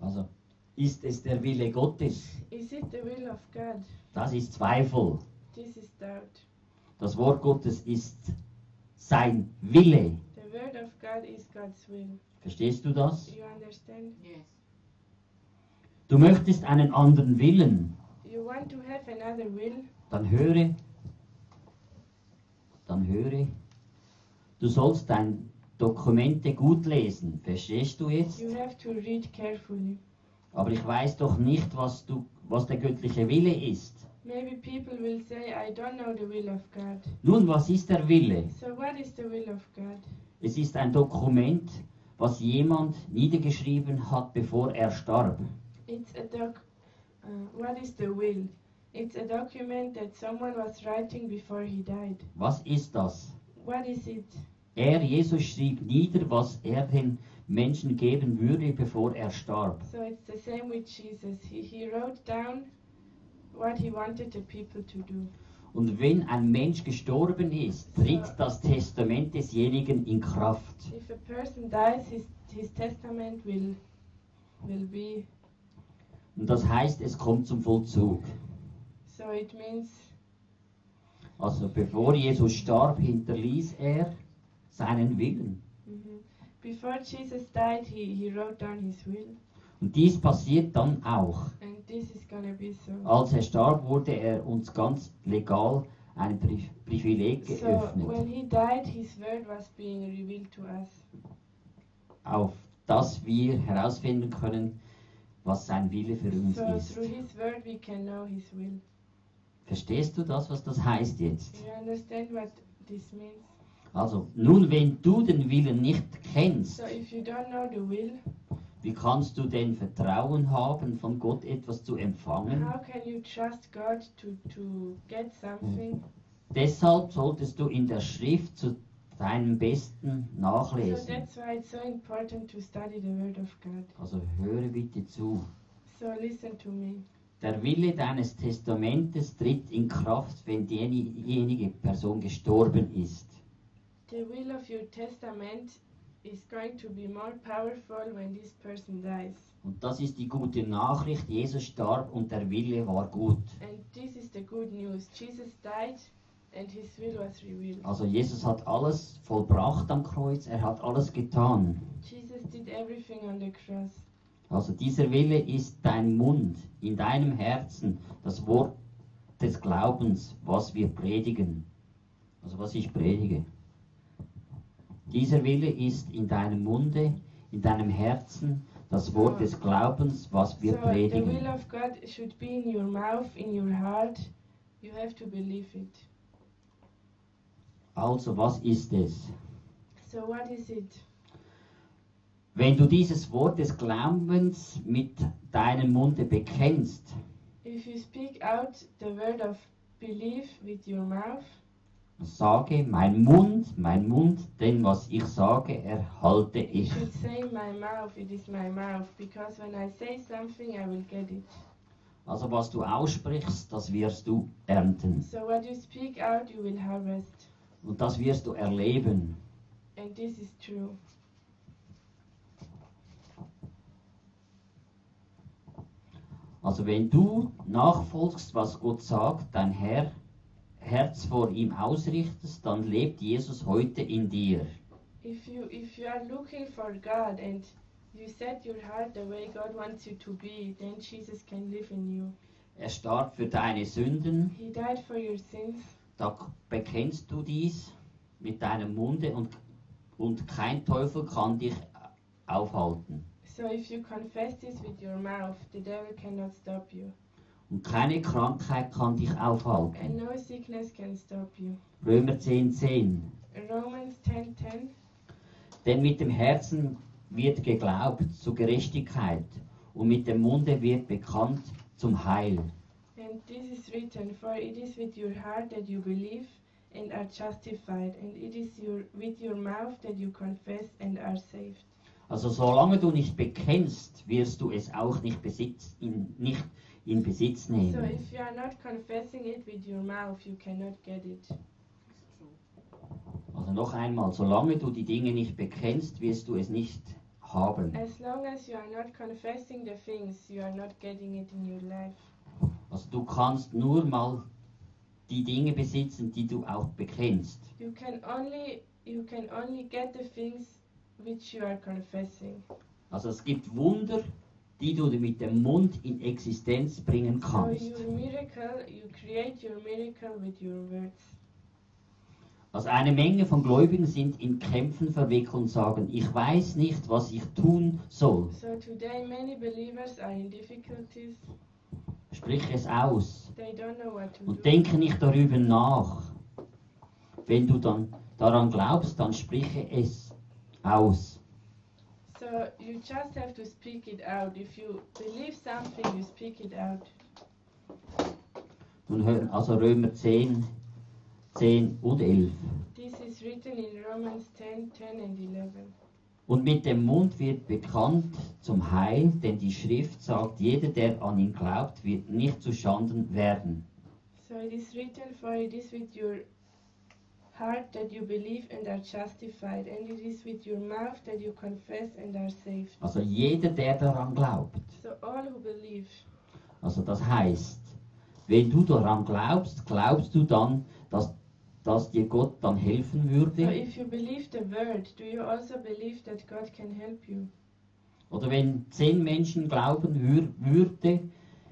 Also, ist es der Wille Gottes? Is it the will of God? Das ist Zweifel. This is doubt. Das Wort Gottes ist sein Wille. The word of God is God's will. Verstehst du das? You understand? Yes. Du möchtest einen anderen Willen. You want to have another will? Dann höre. Dann höre. Du sollst dein Dokumente gut lesen. Verstehst du jetzt? You have to read carefully. Aber ich weiß doch nicht, was, du, was der göttliche Wille ist. Maybe people will say, I don't know the will of God. Nun, was ist der Wille? So, what is the will of God? Es ist ein Dokument, was jemand niedergeschrieben hat, bevor er starb. It's a doc. Uh, what is the will? It's a document that someone was writing before he died. Was ist das? What is it? Er, Jesus, schrieb nieder, was er den Menschen geben würde, bevor er starb. So it's the same with Jesus. He, he wrote down what he wanted the people to do. Und wenn ein Mensch gestorben ist, tritt das Testament desjenigen in Kraft. If a person dies, his, his testament will will be. Und das heißt, es kommt zum Vollzug. So it means Also bevor Jesus starb, hinterließ er seinen Willen. Before Jesus died, he, he wrote down his will, Und dies passiert dann auch. and this is gonna be so. Als er starb, wurde er uns ganz legal ein Pri Privileg So geöffnet, when he died, his word was being revealed to us. auf das wir herausfinden können, was sein Wille für uns So ist. through his word, we can know his will. Verstehst du das, was das heißt jetzt? You understand what this means? Also, nun, wenn du den Willen nicht kennst, So will, wie kannst du denn Vertrauen haben, von Gott etwas zu empfangen? to, to get something? Deshalb solltest du in der Schrift zu deinem Besten So nachlesen. that's why it's so important to study the word of God. Also höre bitte zu. So listen to me. Der Wille deines Testamentes tritt in Kraft, wenn diejenige Person gestorben ist. The will of your testament is going to be more powerful when this person dies. Und das ist die gute Nachricht. Jesus starb und der Wille war gut. And this is the good news. Jesus died and his will was revealed. Also Jesus hat alles vollbracht am Kreuz. Er hat alles getan. Jesus did everything on the cross. Also dieser Wille ist dein Mund, in deinem Herzen, das Wort des Glaubens, was wir predigen. Also was ich predige. Dieser Wille ist in deinem Munde, in deinem Herzen, das Wort des Glaubens, was wir so the will predigen. of God should be in your mouth, in your heart. You have to believe it. Also was ist es? So what is it? Wenn du dieses Wort des Glaubens mit deinem Munde bekennst, If you speak out the word of belief with your mouth, sage mein Mund, mein Mund, denn was ich sage, erhalte you ich. should say my mouth, it is my mouth, because when I say something, I will get it. Also was du aussprichst, das wirst du ernten. So what you speak out, you will harvest. Und das wirst du erleben. And this is true. Also wenn du nachfolgst, was Gott sagt, dein Herr, Herz vor ihm ausrichtest, dann lebt Jesus heute in dir. If you if you are looking for God and you set your heart the way God wants you to be, then Jesus can live in you. Er starb für deine Sünden. He died for your sins. Da bekennst du dies mit deinem Munde und, und kein Teufel kann dich aufhalten. So if you confess this with your mouth, the devil cannot stop you. Und keine Krankheit kann dich aufhalten. no sickness can stop you. Römer 10, 10. Romans 10:10. Denn mit dem Herzen wird geglaubt zur Gerechtigkeit und mit dem Munde wird bekannt zum Heil. And this is written, for it is with your heart that you believe and are justified, and it is your, with your mouth that you confess and are saved. Also solange du nicht bekennst, wirst du es auch nicht, besitz, in, nicht in Besitz So nehmen. if you are not confessing it with your mouth, you cannot get it. Also noch einmal, solange du die Dinge nicht bekennst, wirst du es nicht haben. As long as you are not confessing the things, you are not getting it in your life. Also du kannst nur mal die Dinge besitzen, die du auch bekennst. You can only you can only get the things which you are confessing. Also es gibt Wunder, die du mit dem Mund in Existenz bringen So kannst. your miracle, you create your miracle words. Also eine Menge von Gläubigen sind in Kämpfen verwickelt und sagen, ich weiß nicht, was ich tun soll. So today many believers are in difficulties. Sprich es aus They don't know what to und denke nicht darüber nach. Wenn du dann daran glaubst, dann spreche es aus. So you just have to speak it out. If you believe something, you speak it out. Nun hören also Römer 10, 10 und 11. This is written in Romans 10, 10 and 11. Und mit dem Mund wird bekannt zum Heil, denn die Schrift sagt, jeder, der an ihn glaubt, wird nicht zu Schanden werden. So it is written, for it is with your heart that you believe and are justified, and it is with your mouth that you confess and are saved. Also jeder, der daran glaubt. So all who believe. Also das heißt, wenn du daran glaubst, glaubst du dann, dass, dass dir Gott dann helfen So würde? if you believe the word, do you also believe that God can help you? Oder wenn zehn Menschen glauben wür, würde,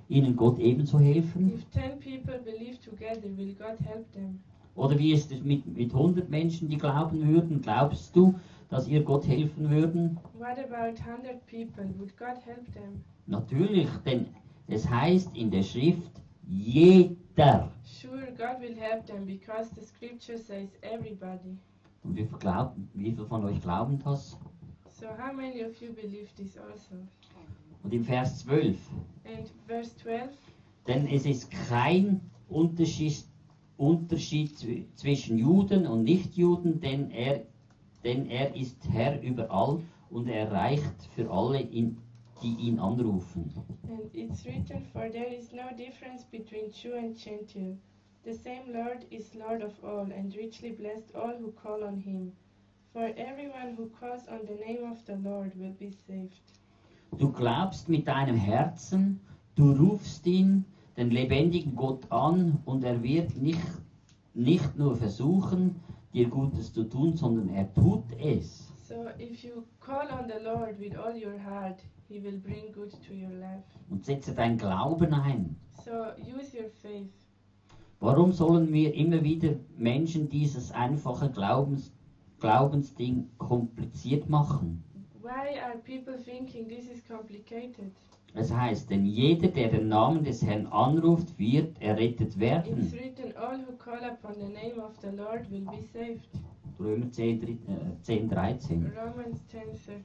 ihnen Gott ebenso helfen? If 10 people believe together, will God help them? Oder wie ist es mit, mit 100 Menschen, die glauben würden? Glaubst du, dass ihr Gott helfen würden? What about 100 people? Would God help them? Natürlich, denn es heißt in der Schrift, jeder. Sure, God will help them because the scripture says everybody. Und wie viel, glauben, wie viel von euch glauben das? So how many of you believe this also? Und im Vers 12, And verse 12, denn es ist kein Unterschied, Unterschied zw- zwischen Juden und Nichtjuden, denn er, denn er ist Herr überall und er reicht für alle, in, die ihn anrufen. and it's written, For there is no difference between Jew and Gentile. The same Lord is Lord of all, and richly blessed all who call on him. For everyone who calls on the name of the Lord will be saved. Du glaubst mit deinem Herzen, du rufst ihn, den lebendigen Gott an und er wird nicht, nicht nur versuchen, dir Gutes zu tun, sondern er tut es. So if you call on the Lord with all your heart, he will bring good to your life. Und setze dein Glauben ein. So use your faith. Warum sollen wir immer wieder Menschen dieses einfache Glaubens, Glaubensding kompliziert machen? Why are people thinking this is complicated? Es heißt, denn jeder, der den Namen des Herrn anruft, wird errettet It's werden. written, All who call upon the name of the Lord will be saved. Römer 10, dri- äh, 10 13. Romans 10 13.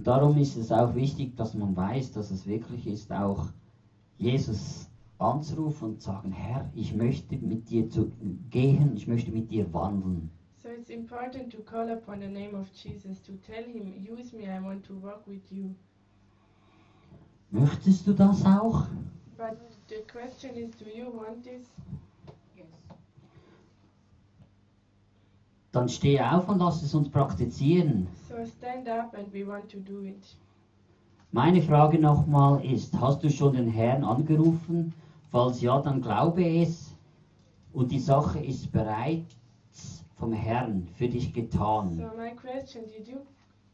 Und darum ist es auch wichtig, dass man weiß, dass es wirklich ist, auch Jesus anzurufen und zu sagen, Herr, ich möchte mit dir zu gehen, ich möchte mit dir wandeln. So it's important to call upon the name of Jesus, to tell him, Use me, I want to walk with you. Möchtest du das auch? But the question is, do you want this? Dann steh auf und lass es uns praktizieren. So stand up and we want to do it. Meine Frage nochmal ist, hast du schon den Herrn angerufen? Falls ja, dann glaube es und die Sache ist bereits vom Herrn für dich getan. So my question, did you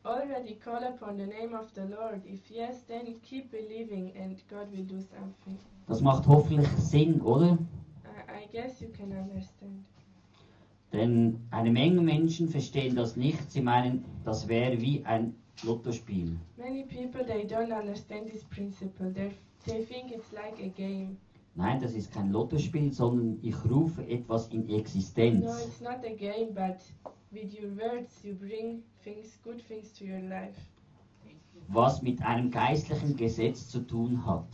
already call upon the name of the Lord? If yes, then keep believing and God will do something. Das macht hoffentlich Sinn, oder? I, I guess you can understand. Denn eine Menge Menschen verstehen das nicht. Sie meinen, das wäre wie ein Lottospiel. Many people they don't understand this principle. They they think it's like a game. Nein, das ist kein Lottospiel, sondern ich rufe etwas in Existenz. No, it's not a game, but with your words you bring things, good things to your life. was mit einem geistlichen Gesetz zu tun hat.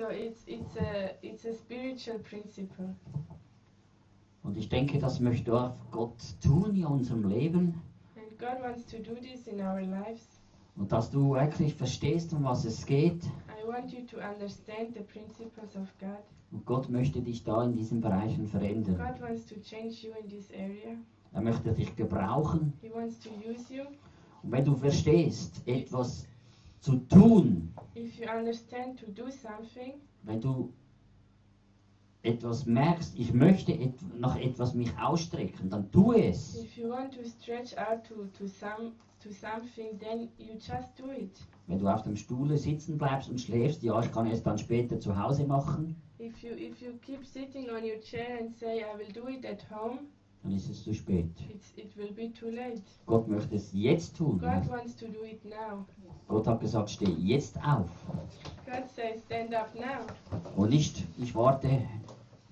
So it's it's a it's a spiritual principle. Und ich denke, das möchte auch Gott tun in unserem Leben. And God wants to do this in our lives. Und dass du wirklich verstehst, um was es geht. I want you to understand the principles of God. Und Gott möchte dich da in diesen Bereichen verändern. God wants to change you in this area. Er möchte dich gebrauchen. He wants to use you. Und wenn du verstehst, etwas zu tun, wenn du etwas merkst, ich möchte et nach etwas mich ausstrecken, dann tu es. if you want to stretch out to, to some to something, then you just do it. Wenn du auf dem Stuhle sitzen bleibst und schläfst, ja, ich kann es dann später zu Hause machen, If you if you say home, dann ist es zu spät. it. Gott möchte es jetzt tun. God wants to do it now. Gott hat gesagt, steh jetzt auf. God says. Und nicht, ich warte,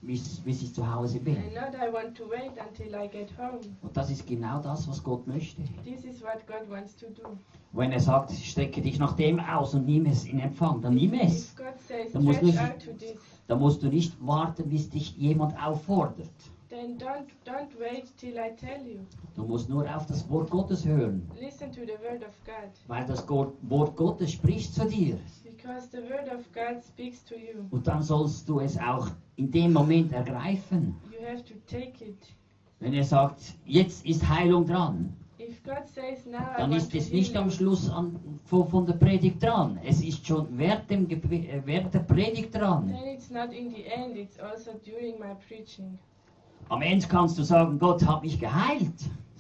bis, bis ich zu Hause bin. And not I want to wait until I get home. Und das ist genau das, was Gott möchte. This is what God wants to do. Wenn er sagt, strecke dich nach dem aus und nimm es in Empfang, dann nimm es. Says Da muss stretch nicht- out to this, Da musst du nicht warten, bis dich jemand auffordert. Then don't don't wait till I tell you. Du musst nur auf das Wort Gottes hören, Listen to the word of God. weil das Wort Gottes spricht zu dir. Because the word of God speaks to you. Und dann sollst du es auch in dem Moment ergreifen. You have to take it. Wenn er sagt, jetzt ist Heilung dran, If God says dann ist es nicht am Schluss an, von, von der Predigt dran. Es ist schon während, dem, äh, während der Predigt dran. then it's not in the end, it's also during my preaching. Am Ende kannst du sagen, Gott hat mich geheilt.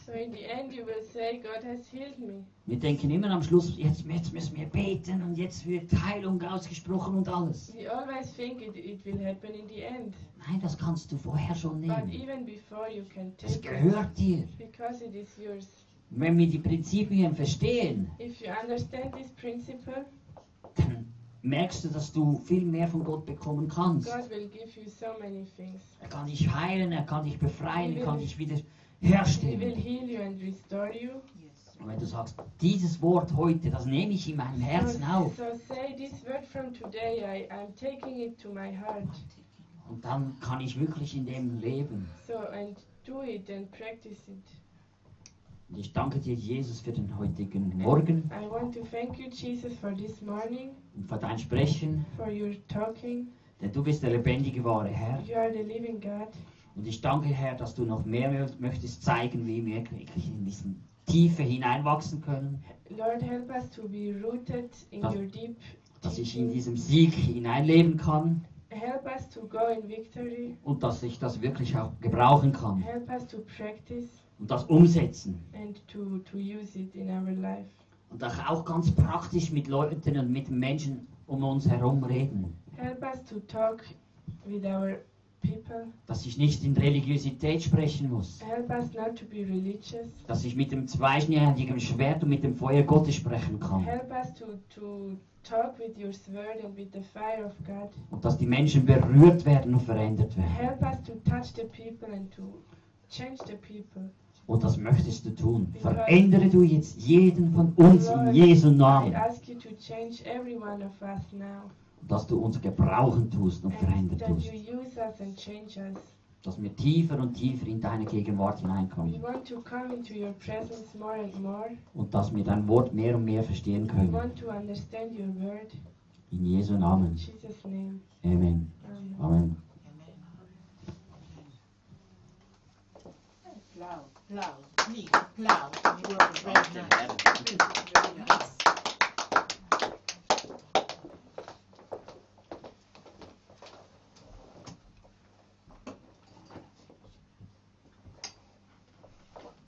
So in the end you will say God has healed me. Wir denken immer am Schluss, jetzt, jetzt müssen wir beten und jetzt wird Heilung ausgesprochen und alles. We always think it, it will happen in the end. Nein, das kannst du vorher schon But nehmen. even before you can Das take it. gehört dir. Because it is yours. Wenn wir die Prinzipien verstehen, If you understand this principle, dann merkst du, dass du viel mehr von Gott bekommen kannst. God will give you so many things. Er kann dich heilen, er kann dich befreien, er kann dich wieder He will herstellen. heal you and restore you. Und wenn du sagst, dieses Wort heute, das nehme ich in meinem Herzen auf, so say this word from today, I, I'm taking it to my heart. und dann kann ich wirklich in dem leben. So and do it and practice it. Und ich danke dir, Jesus, für den heutigen Morgen I want to thank you, Jesus, for this morning, und für dein Sprechen, for your talking. denn du bist der lebendige, wahre Herr. You are the living God. Und ich danke, Herr, dass du noch mehr mö- möchtest zeigen, wie wir wirklich in diesen Tiefe hineinwachsen können, Lord, help us to be rooted in Das- your deep dass ich in diesem Sieg hineinleben kann Help us to go in victory. und dass ich das wirklich auch gebrauchen kann Help us to practice und das umsetzen. and to, to use it in our life. Und auch, ganz praktisch mit Leuten und mit Menschen um uns herum reden. Help us to talk with our people. Dass ich nicht in Religiosität sprechen muss. Help us not to be religious. Dass ich mit dem zweischneidigen Schwert und mit dem Feuer Gottes sprechen kann. Help us to, to talk with your word and with the fire of God. Und dass die Menschen berührt werden und verändert werden. Help us to touch the people and to change the people. Und das möchtest du tun. Verändere du jetzt jeden von uns in Jesu Namen. ask you to change every one of us now. Dass du uns gebrauchen tust und And verändern tust. Dass wir tiefer und tiefer in deine Gegenwart We hineinkommen. want to come into your presence more and more. Und dass wir dein Wort mehr und mehr verstehen We können. want to understand your word. In Jesu Namen. In Jesus' name. Amen. Amen. Amen. It's loud. Plow, neat plow, and it was very